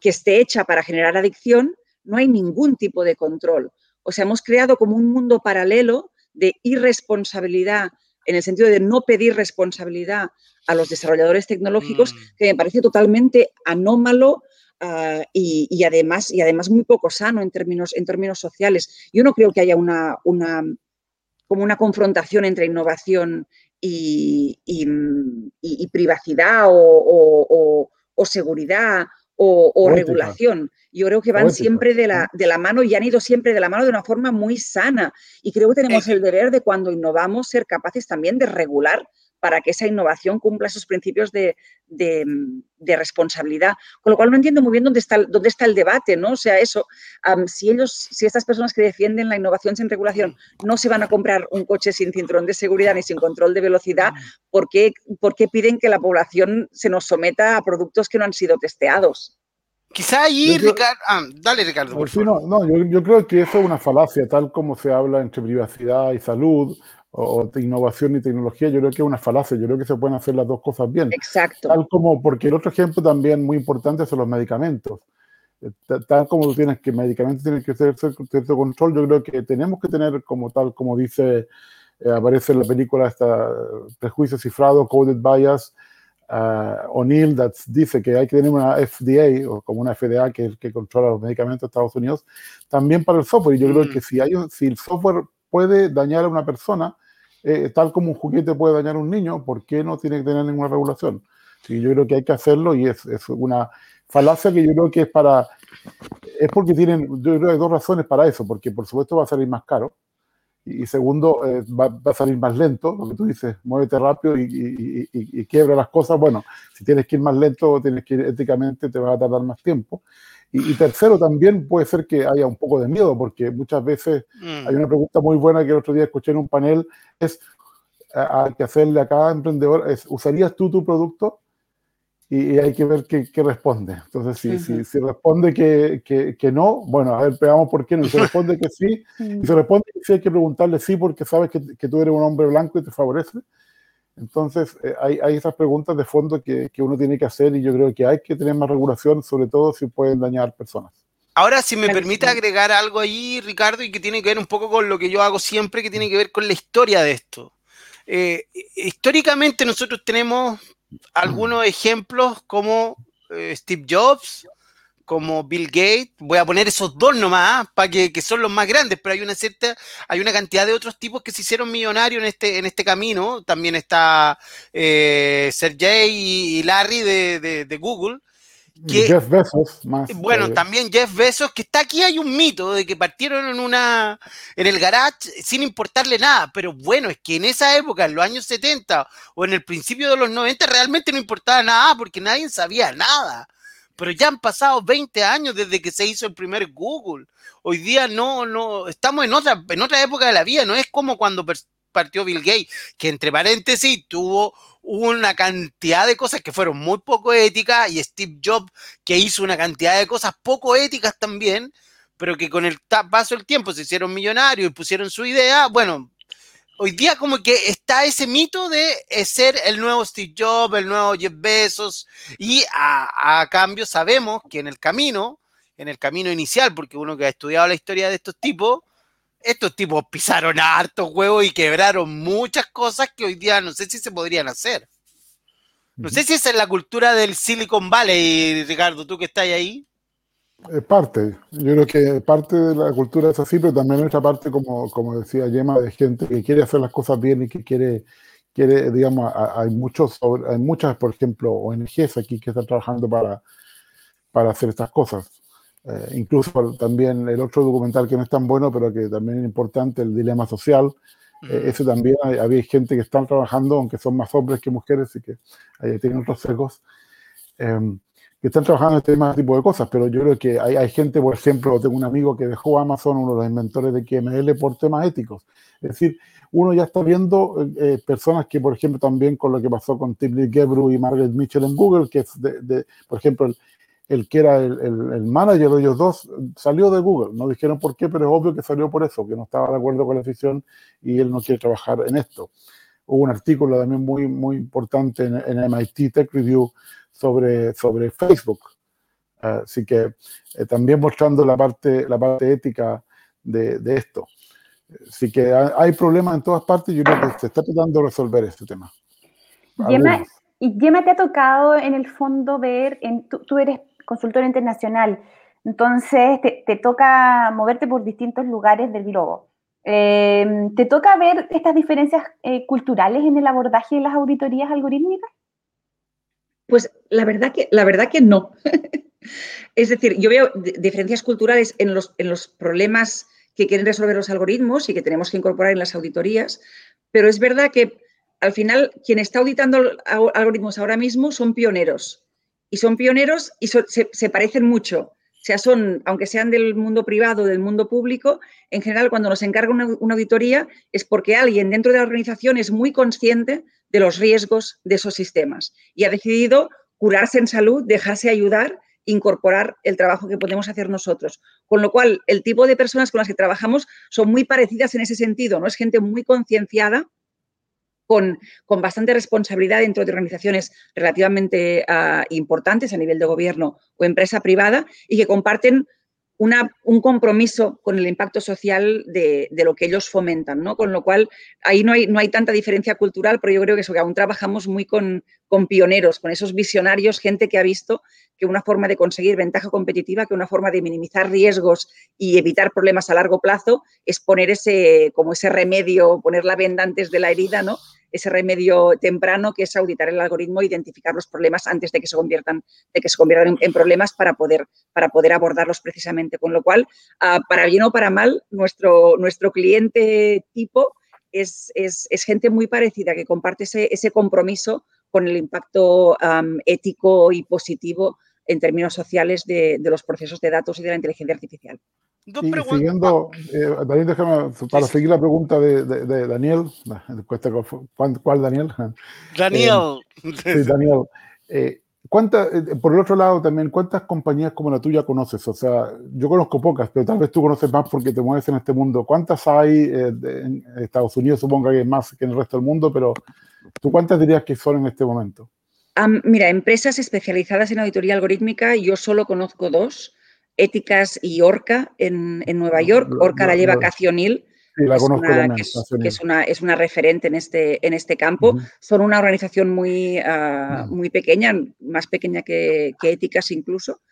que esté hecha para generar adicción, no hay ningún tipo de control. O sea, hemos creado como un mundo paralelo de irresponsabilidad, en el sentido de no pedir responsabilidad a los desarrolladores tecnológicos, mm. que me parece totalmente anómalo ah, y, además, y además muy poco sano en términos, en términos sociales. Yo no creo que haya una, una como una confrontación entre innovación y, privacidad o, seguridad o, regulación. Yo creo que van siempre de la, de la mano y han ido siempre de la mano de una forma muy sana. Y creo que tenemos el deber de cuando innovamos ser capaces también de regular para que esa innovación cumpla esos principios de, responsabilidad. Con lo cual no entiendo muy bien dónde está, dónde está el debate, ¿no? O sea, eso, si ellos, si estas personas que defienden la innovación sin regulación no se van a comprar un coche sin cinturón de seguridad ni sin control de velocidad, ¿por qué, por qué piden que la población se nos someta a productos que no han sido testeados? Quizá ahí, Ricardo. Ah, dale, Ricardo. Por no, no yo, yo, creo que eso es una falacia, tal como se habla entre privacidad y salud, o, innovación y tecnología, yo creo que es una falacia. Yo creo que se pueden hacer las dos cosas bien. Exacto. Tal como, porque el otro ejemplo también muy importante son los medicamentos. Eh, tal como tú tienes que medicamentos tienen que ser cierto control, yo creo que tenemos que tener como tal, como dice, eh, aparece en la película esta prejuicio cifrado, coded bias, uh, O'Neill dice que hay que tener una FDA o como una FDA que, que controla los medicamentos de Estados Unidos, también para el software. Y yo creo mm. que si, hay, si el software puede dañar a una persona, eh, tal como un juguete puede dañar a un niño, ¿por qué no tiene que tener ninguna regulación? Sí, yo creo que hay que hacerlo y es, es, una falacia que yo creo que es para... Es porque tienen, yo creo que hay dos razones para eso, porque por supuesto va a salir más caro, y segundo, eh, va, a salir más lento, lo que tú dices, muévete rápido y, y, quiebra las cosas. Bueno, si tienes que ir más lento, tienes que ir éticamente, te va a tardar más tiempo. Y, tercero, también puede ser que haya un poco de miedo, porque muchas veces mm. hay una pregunta muy buena que el otro día escuché en un panel, es hay que hacerle a cada emprendedor, es, ¿usarías tú tu producto? y, hay que ver qué, qué responde. Entonces, si, si, si, responde que, que, que, no, bueno, a ver, veamos por qué no. Si responde que sí, y si responde que sí, hay que preguntarle sí porque sabes que, que tú eres un hombre blanco y te favorece. Entonces, eh, hay, hay, esas preguntas de fondo que, que, uno tiene que hacer y yo creo que hay que tener más regulación, sobre todo si pueden dañar personas. Ahora, si me permite agregar algo ahí, Ricardo, y que tiene que ver un poco con lo que yo hago siempre, que tiene que ver con la historia de esto. Eh, históricamente nosotros tenemos algunos ejemplos como eh, Steve Jobs, como Bill Gates, voy a poner esos dos nomás, para que, que, son los más grandes, pero hay una cierta, hay una cantidad de otros tipos que se hicieron millonarios en este, en este camino. También está eh, Sergey y, Larry de, de Google, Jeff Bezos, más. Bueno, también Jeff Bezos, que está aquí, hay un mito de que partieron en una en el garage sin importarle nada, pero bueno, es que en esa época, en los años 70 o en el principio de los 90, realmente no importaba nada porque nadie sabía nada. Pero ya han pasado 20 años desde que se hizo el primer Google. Hoy día no, no, estamos en otra, en otra época de la vida, no es como cuando partió Bill Gates, que entre paréntesis tuvo una cantidad de cosas que fueron muy poco éticas y Steve Jobs que hizo una cantidad de cosas poco éticas también, pero que con el paso del tiempo se hicieron millonarios y pusieron su idea. Bueno, hoy día como que está ese mito de ser el nuevo Steve Jobs, el nuevo Jeff Bezos y a, a cambio sabemos que en el camino, en el camino inicial, porque uno que ha estudiado la historia de estos tipos, estos tipos pisaron hartos huevos y quebraron muchas cosas que hoy día no sé si se podrían hacer. No sé si esa es la cultura del Silicon Valley, Ricardo, tú que estás ahí. Es parte, yo creo que parte de la cultura es así, pero también otra parte, como, como decía Yema, de gente que quiere hacer las cosas bien y que quiere, quiere digamos, hay, muchos, hay muchas, por ejemplo, ONGs aquí que están trabajando para, para hacer estas cosas. Eh, incluso también el otro documental que no es tan bueno, pero que también es importante, el dilema social. Eh, ese también había gente que están trabajando, aunque son más hombres que mujeres y que ahí tienen otros sesgos, em, están trabajando en este mismo tipo de cosas. Pero yo creo que hay, gente, por ejemplo, tengo un amigo que dejó Amazon, uno de los inventores de KML, por temas éticos. Es decir, uno ya está viendo eh, personas que, por ejemplo, también con lo que pasó con Tim Gebru y Margaret Mitchell en Google, que es, de, por ejemplo, el, el que era el, el, manager de ellos dos salió de Google. No dijeron por qué, pero es obvio que salió por eso, que no estaba de acuerdo con la decisión y él no quiere trabajar en esto. Hubo un artículo también muy, muy importante en, en MIT Tech Review sobre, sobre Facebook. Así que eh, también mostrando la parte, la parte ética de, de esto. Así que hay problemas en todas partes y yo creo que se está tratando de resolver este tema. y Gemma, te ha tocado en el fondo ver, en, tú, tú eres consultor internacional. Entonces, te, toca moverte por distintos lugares del globo. Em, ¿Te toca ver estas diferencias eh, culturales en el abordaje de las auditorías algorítmicas? Pues la verdad que, la verdad que no. es decir, yo veo diferencias culturales en los, en los problemas que quieren resolver los algoritmos y que tenemos que incorporar en las auditorías, pero es verdad que al final quien está auditando algoritmos ahora mismo son pioneros y son pioneros y se, parecen mucho. Sea, son, aunque sean del mundo privado, del mundo público, en general cuando nos encarga una, auditoría es porque alguien dentro de la organización es muy consciente de los riesgos de esos sistemas y ha decidido curarse en salud, dejarse ayudar, incorporar el trabajo que podemos hacer nosotros. Con lo cual, el tipo de personas con las que trabajamos son muy parecidas en ese sentido, ¿no? Es gente muy concienciada con, bastante responsabilidad dentro de organizaciones relativamente ah, importantes a nivel de gobierno o empresa privada y que comparten una, un compromiso con el impacto social de, lo que ellos fomentan, ¿no? Con lo cual, ahí no hay, no hay tanta diferencia cultural, pero yo creo que eso, que aún trabajamos muy con, con pioneros, con esos visionarios, gente que ha visto que una forma de conseguir ventaja competitiva, que una forma de minimizar riesgos y evitar problemas a largo plazo es poner ese, como ese remedio, poner la venda antes de la herida, ¿no? Ese remedio temprano que es auditar el algoritmo e identificar los problemas antes de que se conviertan, de que se conviertan en, problemas para poder, para poder abordarlos precisamente. Con lo cual, ah, para bien o para mal, nuestro, nuestro cliente tipo es, es, gente muy parecida que comparte ese, ese compromiso con el impacto ético y positivo en términos sociales de, de los procesos de datos y de la inteligencia artificial siguiendo, eh, Daniel, déjame, para seguir la pregunta de, de, Daniel, ¿cuál, Daniel? Daniel. Eh, sí, Daniel. Eh, ¿cuántas, eh, por el otro lado también, cuántas compañías como la tuya conoces? O sea, yo conozco pocas, pero tal vez tú conoces más porque te mueves en este mundo. ¿Cuántas hay eh, en Estados Unidos? Supongo que hay más que en el resto del mundo, pero ¿tú cuántas dirías que son en este momento? mira, empresas especializadas en auditoría algorítmica, yo solo conozco dos, Éticas y Orca en, Nueva York. Orca la lleva la conozco que, es, una, es una referente en este, en este campo. Son una organización muy, ah, muy pequeña, más pequeña que, Éticas incluso.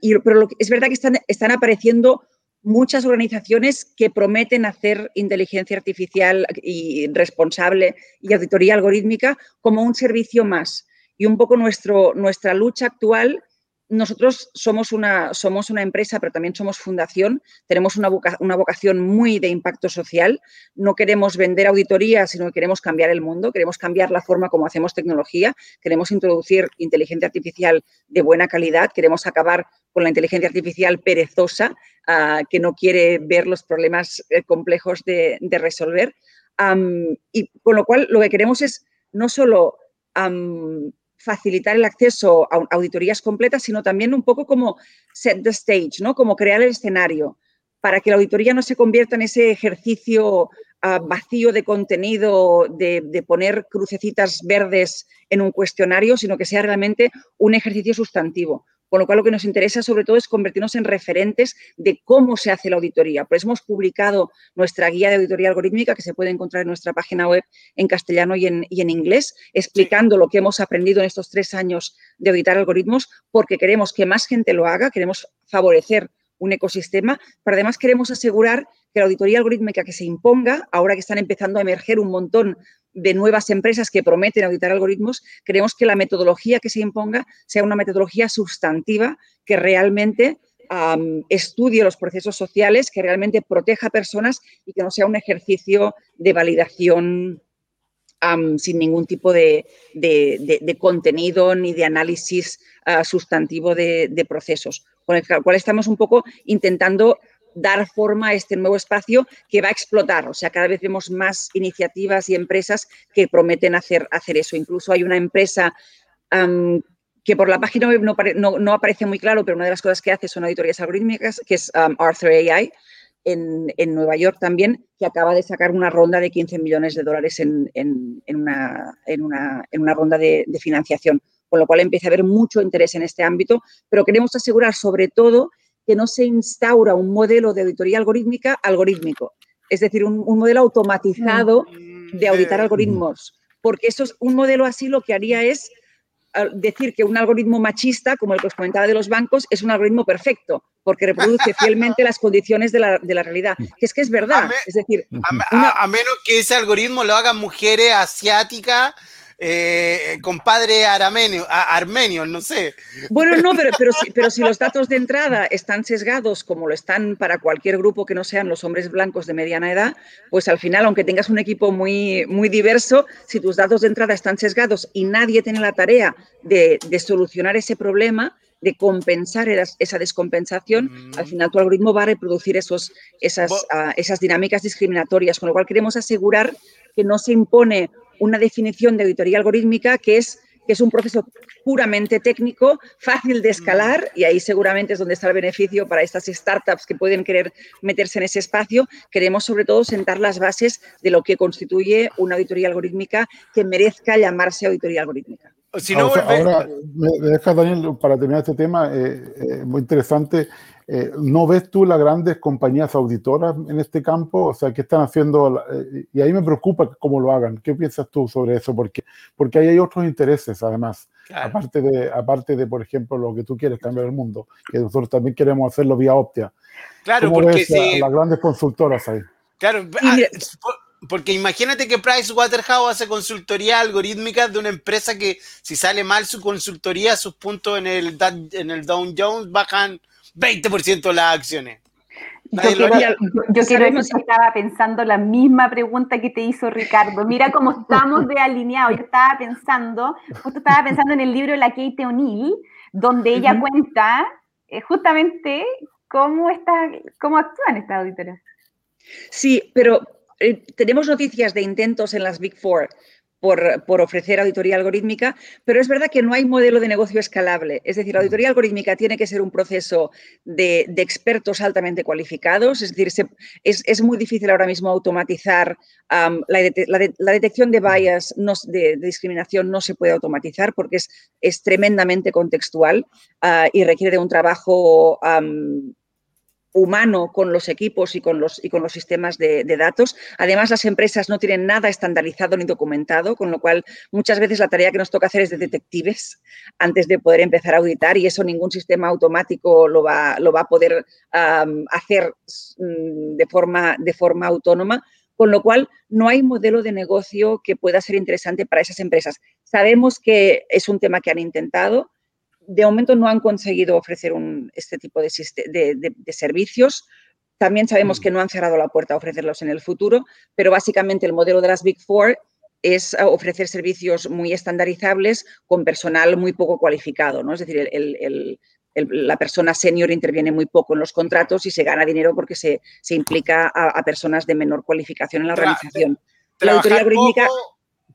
y, pero es verdad que están, están apareciendo muchas organizaciones que prometen hacer inteligencia artificial y responsable y auditoría algorítmica como un servicio más. Y un poco nuestro, nuestra lucha actual nosotros somos una, somos una empresa, pero también somos fundación, tenemos una, vocación muy de impacto social, no queremos vender auditoría, sino que queremos cambiar el mundo, queremos cambiar la forma como hacemos tecnología, queremos introducir inteligencia artificial de buena calidad, queremos acabar con la inteligencia artificial perezosa, ah, que no quiere ver los problemas eh, complejos de, resolver. y con lo cual lo que queremos es no solo facilitar el acceso a auditorías completas, sino también un poco como set the stage, ¿no? Como crear el escenario para que la auditoría no se convierta en ese ejercicio ah, vacío de contenido, de, poner crucecitas verdes en un cuestionario, sino que sea realmente un ejercicio sustantivo. Con lo cual, lo que nos interesa sobre todo es convertirnos en referentes de cómo se hace la auditoría. Pues hemos publicado nuestra guía de auditoría algorítmica que se puede encontrar en nuestra página web en castellano y en, y en inglés, explicando lo que hemos aprendido en estos tres años de auditar algoritmos, porque queremos que más gente lo haga, queremos favorecer un ecosistema, pero además queremos asegurar que la auditoría algorítmica que se imponga, ahora que están empezando a emerger un montón de nuevas empresas que prometen auditar algoritmos, queremos que la metodología que se imponga sea una metodología sustantiva que realmente estudie los procesos sociales, que realmente proteja a personas y que no sea un ejercicio de validación sin ningún tipo de, contenido ni de análisis ah, sustantivo de, procesos, con el cual estamos un poco intentando dar forma a este nuevo espacio que va a explotar. O sea, cada vez vemos más iniciativas y empresas que prometen hacer, hacer eso. Incluso hay una empresa que por la página web no, aparece muy claro, pero una de las cosas que hace son auditorías algorítmicas, que es Arthur AI, en, Nueva York también, que acaba de sacar una ronda de 15 millones de dólares en, una, una, ronda de, de, financiación, con lo cual empieza a haber mucho interés en este ámbito, pero queremos asegurar sobre todo que no se instaura un modelo de auditoría algorítmica algorítmico, es decir, un, modelo automatizado mm, de auditar algoritmos, porque eso es un modelo así lo que haría es decir que un algoritmo machista, como el que os comentaba de los bancos, es un algoritmo perfecto, porque reproduce fielmente las condiciones de la, realidad. Que es que es verdad. es decir, a, menos que ese algoritmo lo hagan mujeres asiáticas eh, compadre armenio, armenio, no sé. Bueno, no, pero, pero, si, pero si los datos de entrada están sesgados, como lo están para cualquier grupo que no sean los hombres blancos de mediana edad, pues al final, aunque tengas un equipo muy, muy diverso, si tus datos de entrada están sesgados y nadie tiene la tarea de, solucionar ese problema, de compensar esa descompensación, mm. al final tu algoritmo va a reproducir esos, esas, ah, esas dinámicas discriminatorias, con lo cual queremos asegurar que no se impone una definición de auditoría algorítmica que es, que es un proceso puramente técnico, fácil de escalar, y ahí seguramente es donde está el beneficio para estas startups que pueden querer meterse en ese espacio. Queremos sobre todo sentar las bases de lo que constituye una auditoría algorítmica que merezca llamarse auditoría algorítmica. Si no, ahora, me dejas, Daniel, para terminar este tema, eh, eh, muy interesante. Eh, ¿No ves tú las grandes compañías auditoras en este campo? O sea, ¿qué están haciendo? Eh, y ahí me preocupa cómo lo hagan. ¿Qué piensas tú sobre eso? Porque, porque ahí hay otros intereses, además. Aparte, de, aparte de, por ejemplo, lo que tú quieres cambiar el mundo, que nosotros también queremos hacerlo vía Optia. Claro, porque si... las grandes consultoras ahí? Claro, ah, porque imagínate que Pricewaterhouse hace consultoría algorítmica de una empresa que si sale mal su consultoría, sus puntos en el, en el Dow Jones bajan 20% de las acciones. Yo quiero, yo, quiero estaba pensando la misma pregunta que te hizo Ricardo. Mira cómo estamos de alineados. Yo estaba pensando, justo estaba pensando en el libro de la Kate O'Neill, donde ella cuenta eh, justamente cómo, está, cómo actúan estas auditoras. Sí, pero eh, tenemos noticias de intentos en las Big Four por, ofrecer auditoría algorítmica, pero es verdad que no hay modelo de negocio escalable. Es decir, la auditoría algorítmica tiene que ser un proceso de, expertos altamente cualificados, es decir, es, muy difícil ahora mismo automatizar la, detección de bias, de, discriminación no se puede automatizar porque es, tremendamente contextual ah, y requiere de un trabajo humano con los equipos y con los, y con los sistemas de, datos. Además, las empresas no tienen nada estandarizado ni documentado, con lo cual muchas veces la tarea que nos toca hacer es de detectives antes de poder empezar a auditar y eso ningún sistema automático lo va, lo va a poder hacer mm, de forma, de forma autónoma. Con lo cual, no hay modelo de negocio que pueda ser interesante para esas empresas. Sabemos que es un tema que han intentado, de momento no han conseguido ofrecer este tipo de, servicios. También sabemos mm. que no han cerrado la puerta a ofrecerlos en el futuro, pero básicamente el modelo de las Big Four es ofrecer servicios muy estandarizables con personal muy poco cualificado, ¿no? Es decir, la persona senior interviene muy poco en los contratos y se gana dinero porque se, implica a, personas de menor cualificación en la organización. la auditoría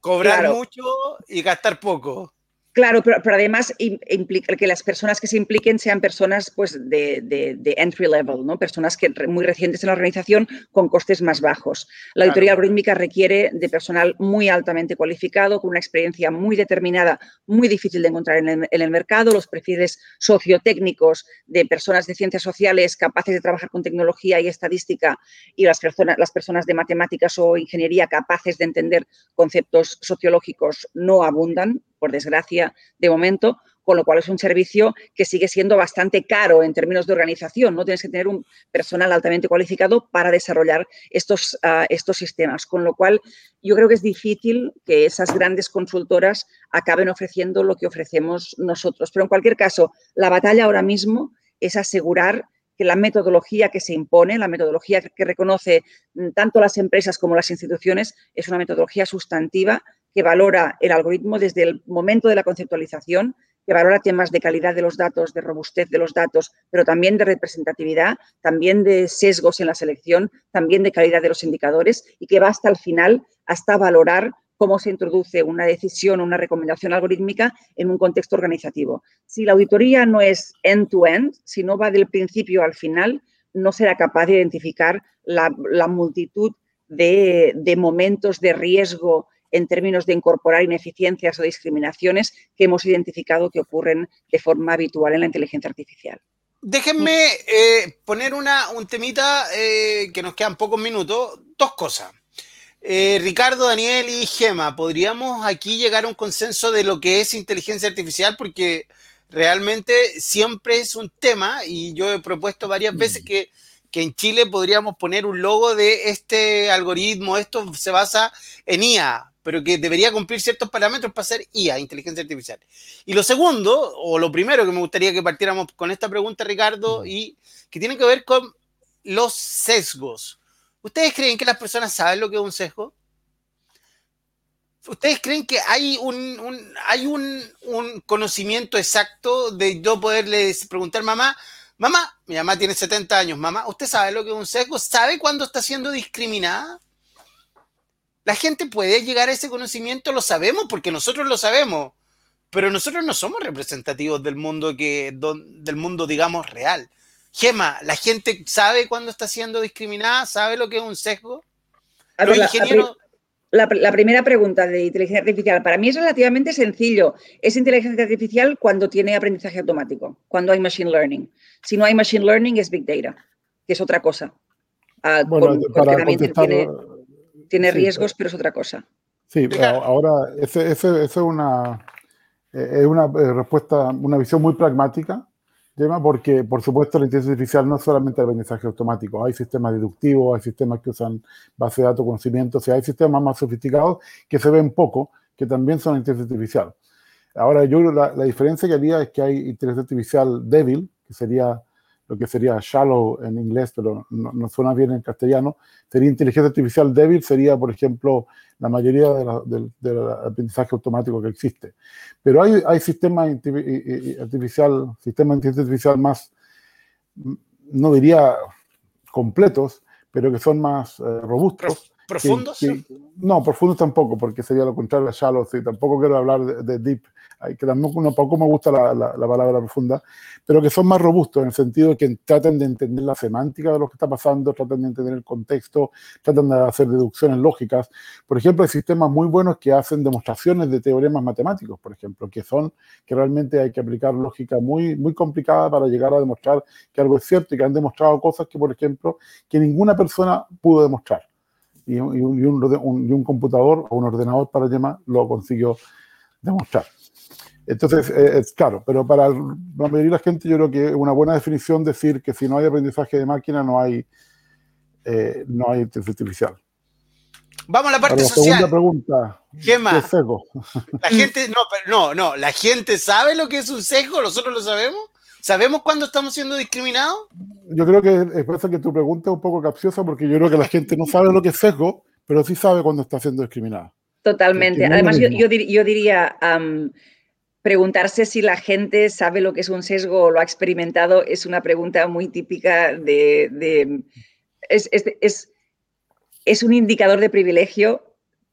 cobrar mucho y gastar poco. Claro, pero, además implica que las personas que se impliquen sean personas pues, de, entry level, ¿no? personas que muy recientes en la organización con costes más bajos. La auditoría algorítmica requiere de personal muy altamente cualificado, con una experiencia muy determinada, muy difícil de encontrar en el, mercado, los perfiles sociotécnicos de personas de ciencias sociales capaces de trabajar con tecnología y estadística y las, personas, las personas de matemáticas o ingeniería capaces de entender conceptos sociológicos no abundan por desgracia, de momento, con lo cual es un servicio que sigue siendo bastante caro en términos de organización. No tienes que tener un personal altamente cualificado para desarrollar estos, ah, estos sistemas, con lo cual yo creo que es difícil que esas grandes consultoras acaben ofreciendo lo que ofrecemos nosotros. Pero en cualquier caso, la batalla ahora mismo es asegurar que la metodología que se impone, la metodología que reconoce mm, tanto las empresas como las instituciones, es una metodología sustantiva que valora el algoritmo desde el momento de la conceptualización, que valora temas de calidad de los datos, de robustez de los datos, pero también de representatividad, también de sesgos en la selección, también de calidad de los indicadores y que va hasta el final, hasta valorar cómo se introduce una decisión o una recomendación algorítmica en un contexto organizativo. Si la auditoría no es end-to-end, si no va del principio al final, no será capaz de identificar la, multitud de, de momentos de riesgo en términos de incorporar ineficiencias o discriminaciones que hemos identificado que ocurren de forma habitual en la inteligencia artificial. Déjenme eh, poner una, un temita eh, que nos quedan pocos minutos. Dos cosas. Eh, Ricardo, Daniel y Gema, ¿podríamos aquí llegar a un consenso de lo que es inteligencia artificial? Porque realmente siempre es un tema y yo he propuesto varias veces mm. que que en Chile podríamos poner un logo de este algoritmo, esto se basa en IA, pero que debería cumplir ciertos parámetros para ser IA, inteligencia artificial. Y lo segundo, o lo primero que me gustaría que partiéramos con esta pregunta, Ricardo, y que tiene que ver con los sesgos. ¿Ustedes creen que las personas saben lo que es un sesgo? ¿Ustedes creen que hay un, hay un, un, conocimiento exacto de yo poderle preguntar, mamá, mamá, mi mamá tiene 70 años, mamá, ¿usted sabe lo que es un sesgo? ¿Sabe cuándo está siendo discriminada? La gente puede llegar a ese conocimiento, lo sabemos porque nosotros lo sabemos, pero nosotros no somos representativos del mundo que del mundo digamos real. Gema, la gente sabe cuándo está siendo discriminada, sabe lo que es un sesgo. La, la, primera pregunta de inteligencia artificial para mí es relativamente sencillo. Es inteligencia artificial cuando tiene aprendizaje automático, cuando hay machine learning. Si no hay machine learning es big data, que es otra cosa. Ah, bueno, para tiene riesgos, pero es otra cosa. Sí, ahora, esa es una, eh, es una eh, respuesta, una visión muy pragmática, porque por supuesto la inteligencia artificial no es solamente aprendizaje automático, hay sistemas deductivos, hay sistemas que usan base de datos, conocimiento, o sea, hay sistemas más sofisticados que se ven poco, que también son inteligencia artificial. Ahora, yo la, la diferencia que haría es que hay inteligencia artificial débil, que sería lo que sería shallow en inglés, pero no, suena bien en castellano, sería inteligencia artificial débil, sería, por ejemplo, la mayoría del aprendizaje automático que existe. Pero hay, hay sistemas artificial, sistemas de inteligencia artificial más, no diría completos, pero que son más eh, robustos ¿Profundos? No, profundos tampoco, porque sería lo contrario a shallow. Sí, tampoco quiero hablar de, deep, que tampoco, me gusta la, la, palabra profunda, pero que son más robustos en el sentido de que traten de entender la semántica de lo que está pasando, traten de entender el contexto, tratan de hacer deducciones lógicas. Por ejemplo, hay sistemas muy buenos que hacen demostraciones de teoremas matemáticos, por ejemplo, que son que realmente hay que aplicar lógica muy, muy complicada para llegar a demostrar que algo es cierto y que han demostrado cosas que, por ejemplo, que ninguna persona pudo demostrar. Y, un, y un, computador o un ordenador para llamar lo consiguió demostrar. Entonces, eh, es claro, pero para la mayoría de la gente yo creo que es una buena definición decir que si no hay aprendizaje de máquina no hay, eh, no hay inteligencia artificial. Vamos a la parte la social. Segunda pregunta. ¿Qué más? La gente, no, no, no, la gente sabe lo que es un sesgo, nosotros lo sabemos. ¿Sabemos cuándo estamos siendo discriminados? Yo creo que es por eso que tu pregunta es un poco capciosa, porque yo creo que la gente no sabe lo que es sesgo, pero sí sabe cuándo está siendo discriminada. Totalmente. Además, yo, yo, diría, preguntarse si la gente sabe lo que es un sesgo o lo ha experimentado es una pregunta muy típica de... es, es, un indicador de privilegio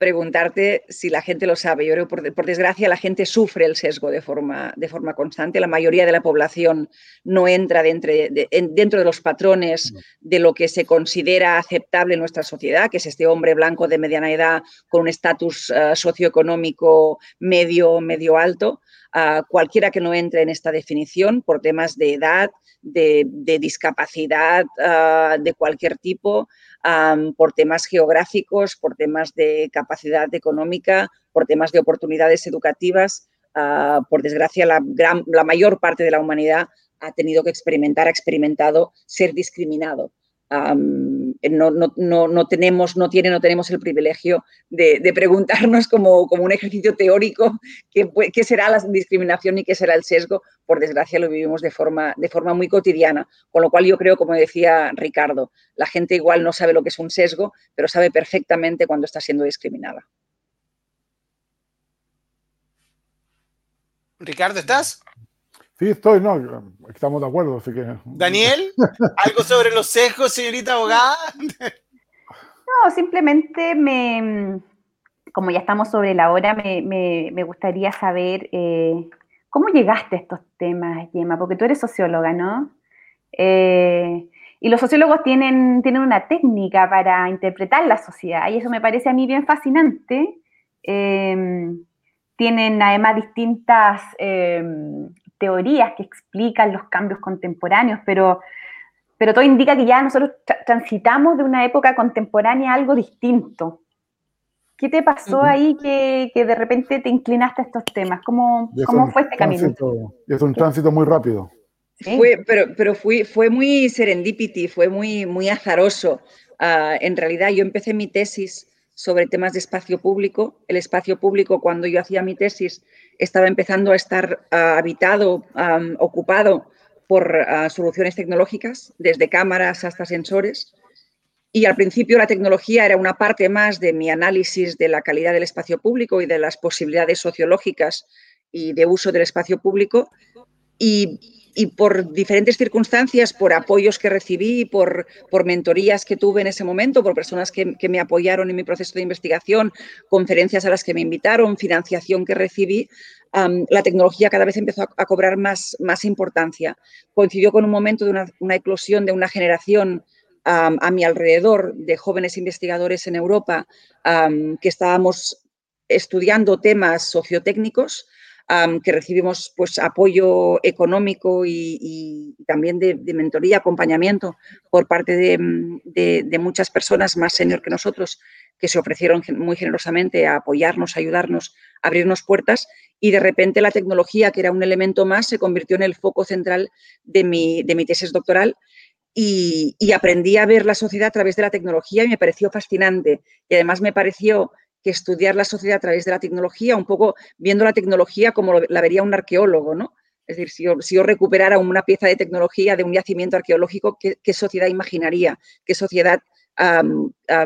preguntarte si la gente lo sabe. Yo creo que por, desgracia la gente sufre el sesgo de forma, de forma constante. La mayoría de la población no entra dentro de, dentro de los patrones de lo que se considera aceptable en nuestra sociedad, que es este hombre blanco de mediana edad con un estatus eh, socioeconómico medio, medio alto cualquiera que no entre en esta definición por temas de edad, de, discapacidad ah, de cualquier tipo, por temas geográficos, por temas de capacidad económica, por temas de oportunidades educativas. Ah, por desgracia, la, la mayor parte de la humanidad ha tenido que experimentar, ha experimentado ser discriminado no, no, no, tenemos, no tiene, no tenemos el privilegio de, preguntarnos como, como, un ejercicio teórico qué, qué, será la discriminación y qué será el sesgo. Por desgracia lo vivimos de forma, de forma muy cotidiana, con lo cual yo creo, como decía Ricardo, la gente igual no sabe lo que es un sesgo, pero sabe perfectamente cuando está siendo discriminada. Ricardo, ¿estás? Sí, estoy, no, estamos de acuerdo, así que... Daniel, ¿algo sobre los sesgos, señorita abogada? No, simplemente me, como ya estamos sobre la hora, me, gustaría saber eh, cómo llegaste a estos temas, Gemma, porque tú eres socióloga, ¿no? Eh, y los sociólogos tienen, tienen una técnica para interpretar la sociedad y eso me parece a mí bien fascinante. Eh, tienen además distintas teorías que explican los cambios contemporáneos, pero, pero todo indica que ya nosotros transitamos de una época contemporánea a algo distinto. ¿Qué te pasó ahí que, que, de repente te inclinaste a estos temas? ¿Cómo, cómo fue este camino? Es un tránsito muy rápido. Fue, pero pero fue, fue muy serendipity, fue muy, muy azaroso. Ah, en realidad yo empecé mi tesis sobre temas de espacio público. El espacio público, cuando yo hacía mi tesis, estaba empezando a estar ah, habitado, ocupado por ah, soluciones tecnológicas, desde cámaras hasta sensores. Y al principio la tecnología era una parte más de mi análisis de la calidad del espacio público y de las posibilidades sociológicas y de uso del espacio público. Y y por diferentes circunstancias, por apoyos que recibí, por, por mentorías que tuve en ese momento, por personas que, me apoyaron en mi proceso de investigación, conferencias a las que me invitaron, financiación que recibí, la tecnología cada vez empezó a, cobrar más, más importancia. Coincidió con un momento de una, eclosión de una generación a mi alrededor de jóvenes investigadores en Europa que estábamos estudiando temas sociotécnicos que recibimos pues, apoyo económico y, también de, mentoría, acompañamiento por parte de, muchas personas más senior que nosotros que se ofrecieron muy generosamente a apoyarnos, ayudarnos, abrirnos puertas y de repente la tecnología, que era un elemento más, se convirtió en el foco central de mi, de mi tesis doctoral y, aprendí a ver la sociedad a través de la tecnología y me pareció fascinante. Y además me pareció que estudiar la sociedad a través de la tecnología, un poco viendo la tecnología como la vería un arqueólogo, ¿no? Es decir, si yo, recuperara una pieza de tecnología de un yacimiento arqueológico, ¿qué, sociedad imaginaría? ¿Qué sociedad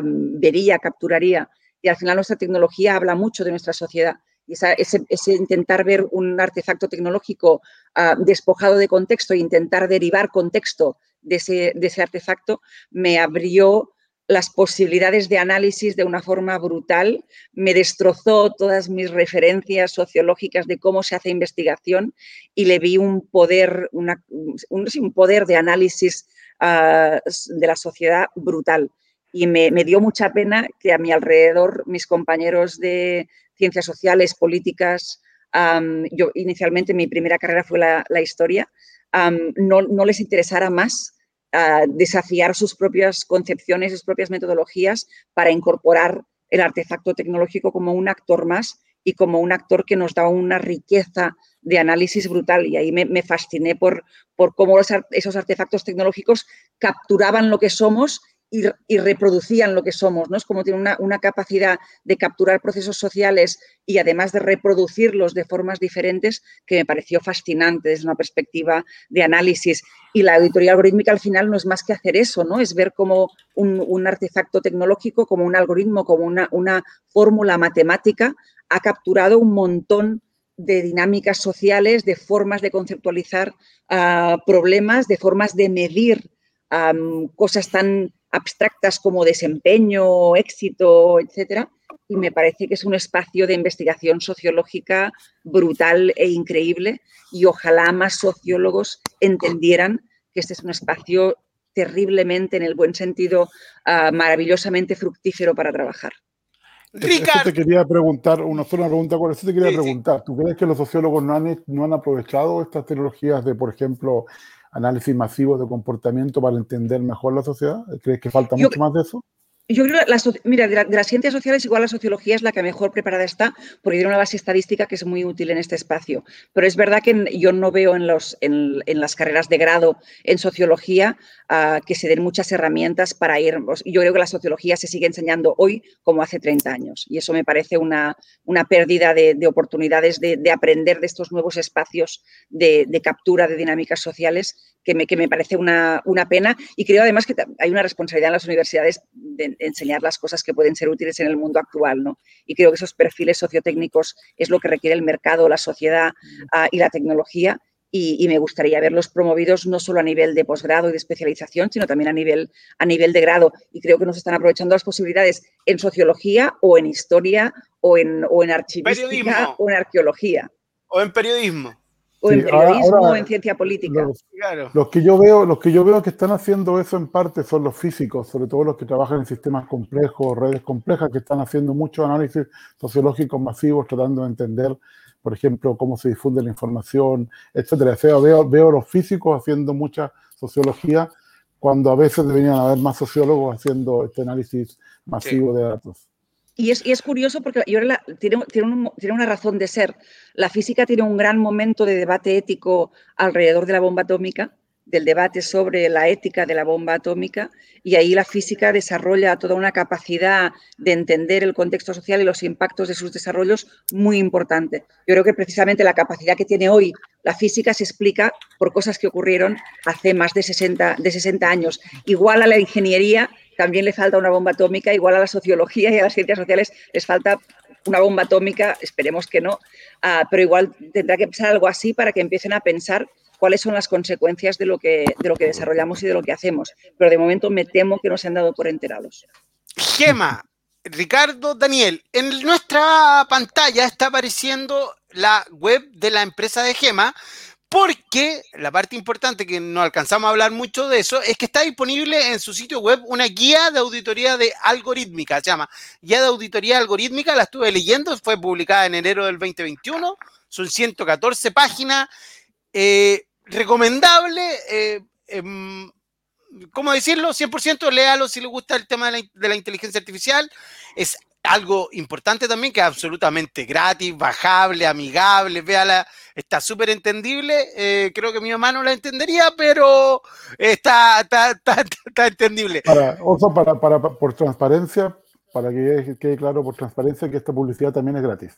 vería, capturaría? Y al final nuestra tecnología habla mucho de nuestra sociedad. Y ese, intentar ver un artefacto tecnológico ah, despojado de contexto e intentar derivar contexto de ese, de ese artefacto me abrió las posibilidades de análisis de una forma brutal, me destrozó todas mis referencias sociológicas de cómo se hace investigación y le vi un poder, un, poder de análisis ah, de la sociedad brutal. Y me, dio mucha pena que a mi alrededor mis compañeros de ciencias sociales, políticas, yo inicialmente mi primera carrera fue la, historia, no, no les interesara más desafiar sus propias concepciones, sus propias metodologías para incorporar el artefacto tecnológico como un actor más y como un actor que nos da una riqueza de análisis brutal. Y ahí me, fasciné por, por cómo esos artefactos tecnológicos capturaban lo que somos y, reproducían lo que somos, ¿no? Es como tiene una, capacidad de capturar procesos sociales y además de reproducirlos de formas diferentes que me pareció fascinante desde una perspectiva de análisis. Y la auditoría algorítmica al final no es más que hacer eso, ¿no? Es ver cómo un, artefacto tecnológico, como un algoritmo, como una, una fórmula matemática ha capturado un montón de dinámicas sociales, de formas de conceptualizar ah, problemas, de formas de medir cosas tan abstractas como desempeño, éxito, etcétera. Y me parece que es un espacio de investigación sociológica brutal e increíble y ojalá más sociólogos entendieran que este es un espacio terriblemente, en el buen sentido, ah, maravillosamente fructífero para trabajar. Ricardo. te quería preguntar, una sola pregunta, ¿cuál te quería preguntar? ¿Tú crees que los sociólogos no han, no han aprovechado estas tecnologías de, por ejemplo, análisis masivo de comportamiento para entender mejor la sociedad? ¿Crees que falta mucho más de eso? Yo creo que, la, mira, de, las ciencias sociales igual la sociología es la que mejor preparada está porque tiene una base estadística que es muy útil en este espacio. Pero es verdad que yo no veo en, los, en, las carreras de grado en sociología ah, que se den muchas herramientas para ir. Yo creo que la sociología se sigue enseñando hoy como hace 30 años y eso me parece una, una pérdida de, oportunidades de, aprender de estos nuevos espacios de, captura de dinámicas sociales que me, que me parece una, una, pena y creo además que hay una responsabilidad en las universidades de enseñar las cosas que pueden ser útiles en el mundo actual, ¿no? Y creo que esos perfiles sociotécnicos es lo que requiere el mercado, la sociedad ah, y la tecnología. Y, me gustaría verlos promovidos no solo a nivel de posgrado y de especialización, sino también a nivel, a nivel de grado. Y creo que nos están aprovechando las posibilidades en sociología o en historia o en, o en archivística o en arqueología. O en periodismo o en periodismo o en ciencia política. Los, que yo veo, los que yo veo que están haciendo eso en parte son los físicos, sobre todo los que trabajan en sistemas complejos, redes complejas, que están haciendo muchos análisis sociológicos masivos, tratando de entender, por ejemplo, cómo se difunde la información, etcétera. veo, veo los físicos haciendo mucha sociología cuando a veces deberían haber más sociólogos haciendo este análisis masivo de datos. Y es, curioso porque yo tiene, tiene, una razón de ser. La física tiene un gran momento de debate ético alrededor de la bomba atómica, del debate sobre la ética de la bomba atómica, y ahí la física desarrolla toda una capacidad de entender el contexto social y los impactos de sus desarrollos muy importante. Yo creo que precisamente la capacidad que tiene hoy la física se explica por cosas que ocurrieron hace más de 60, de 60 años. Igual a la ingeniería también le falta una bomba atómica, igual a la sociología y a las ciencias sociales les falta una bomba atómica, esperemos que no, ah, pero igual tendrá que pasar algo así para que empiecen a pensar cuáles son las consecuencias de lo, que, de lo que desarrollamos y de lo que hacemos. Pero de momento me temo que no se han dado por enterados. Gema, Ricardo, Daniel, en nuestra pantalla está apareciendo la web de la empresa de Gema, porque la parte importante que no alcanzamos a hablar mucho de eso es que está disponible en su sitio web una guía de auditoría de algorítmica, se llama Guía de Auditoría Algorítmica, la estuve leyendo, fue publicada en enero del 2021, son 114 páginas, eh, recomendable, eh, em, ¿cómo decirlo? 100% léalo si le gusta el tema de la, de la inteligencia artificial, es algo importante también que es absolutamente gratis, bajable, amigable, véala, está súper entendible. Eh, creo que mi mamá no la entendería, pero está, está, está, entendible. Para, oso, para, para, por transparencia, para que quede claro por transparencia que esta publicidad también es gratis.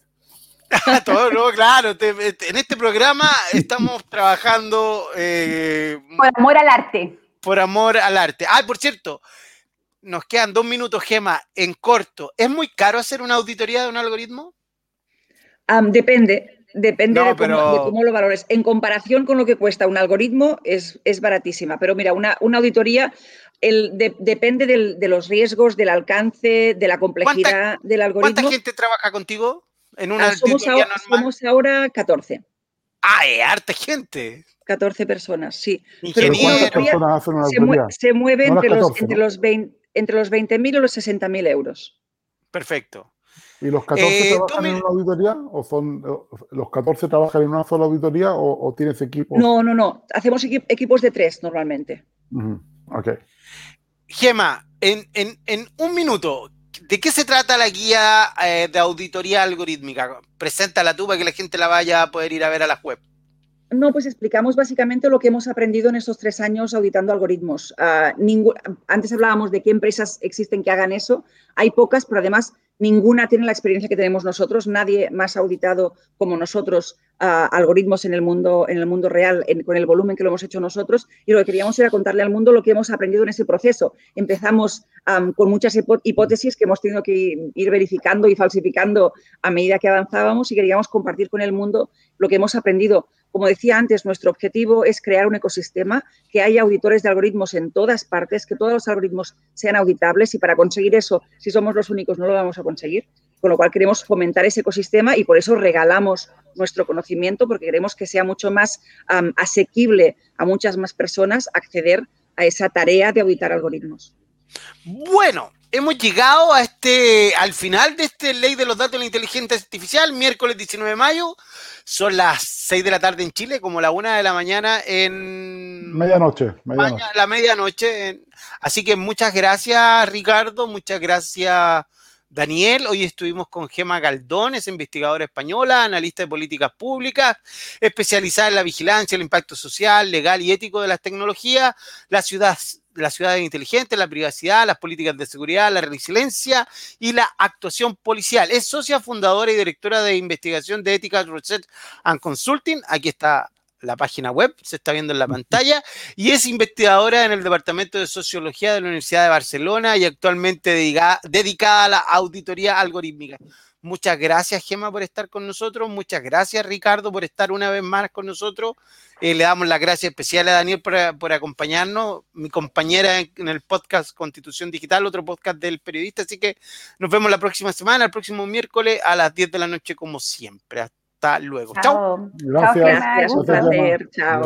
Todo, no, claro. en este programa estamos trabajando. Eh, por amor al arte. Por amor al arte. Ah, por cierto, nos quedan dos minutos, Gema, en corto. ¿Es muy caro hacer una auditoría de un algoritmo? depende. depende de, cómo, lo valores. En comparación con lo que cuesta un algoritmo, es, es baratísima. Pero mira, una, una auditoría el, depende de los riesgos, del alcance, de la complejidad del algoritmo. ¿Cuánta gente trabaja contigo en una ah, somos, ahora, somos ahora 14. ¡Ah, es harta gente! 14 personas, sí. Pero ¿cuántas personas hacen una auditoría? Se, mueve entre, los, entre, los 20, entre los 20.000 y los 60.000 euros. Perfecto. ¿Y los 14 eh, trabajan en una auditoría? ¿O son los 14 trabajan en una sola auditoría o, tienes equipos? No, no, no. Hacemos equipos de tres normalmente. Ok. Gema, en, un minuto, ¿de qué se trata la guía eh, de auditoría algorítmica? Preséntala tú para que la gente la vaya a poder ir a ver a la web. No, pues explicamos básicamente lo que hemos aprendido en estos tres años auditando algoritmos. Ah, antes hablábamos de qué empresas existen que hagan eso. Hay pocas, pero además ninguna tiene la experiencia que tenemos nosotros. Nadie más auditado como nosotros ah, algoritmos en el mundo, en el mundo real, con el volumen que lo hemos hecho nosotros. Y lo que queríamos era contarle al mundo lo que hemos aprendido en ese proceso. Empezamos con muchas hipótesis que hemos tenido que ir verificando y falsificando a medida que avanzábamos y queríamos compartir con el mundo lo que hemos aprendido como decía antes, nuestro objetivo es crear un ecosistema, que haya auditores de algoritmos en todas partes, que todos los algoritmos sean auditables y para conseguir eso, si somos los únicos, no lo vamos a conseguir. Con lo cual queremos fomentar ese ecosistema y por eso regalamos nuestro conocimiento, porque queremos que sea mucho más asequible a muchas más personas acceder a esa tarea de auditar algoritmos. Bueno, hemos llegado a este, al final de este ley de los datos de la inteligencia artificial, miércoles 19 de mayo. Son las 6 de la tarde en Chile, como la 1 de la mañana en... Medianoche. La medianoche. Así que muchas gracias, Ricardo. Muchas gracias, Daniel. Hoy estuvimos con Gema Galdón, es investigadora española, analista de políticas públicas, especializada en la vigilancia, el impacto social, legal y ético de las tecnologías, la ciudad la ciudad inteligente, la privacidad, las políticas de seguridad, la resiliencia y la actuación policial. Es socia fundadora y directora de investigación de ética Research and Consulting. Aquí está la página web, se está viendo en la pantalla, y es investigadora en el Departamento de Sociología de la Universidad de Barcelona y actualmente dedicada a la auditoría algorítmica. Muchas gracias, Gema, por estar con nosotros. Muchas gracias, Ricardo, por estar una vez más con nosotros. Eh, le damos las gracias especiales a Daniel por, acompañarnos, mi compañera en, el podcast Constitución Digital, otro podcast del periodista. Así que nos vemos la próxima semana, el próximo miércoles a las 10 de la noche, como siempre. Hasta luego. Chao. Gracias. Gracias, un placer. Chao.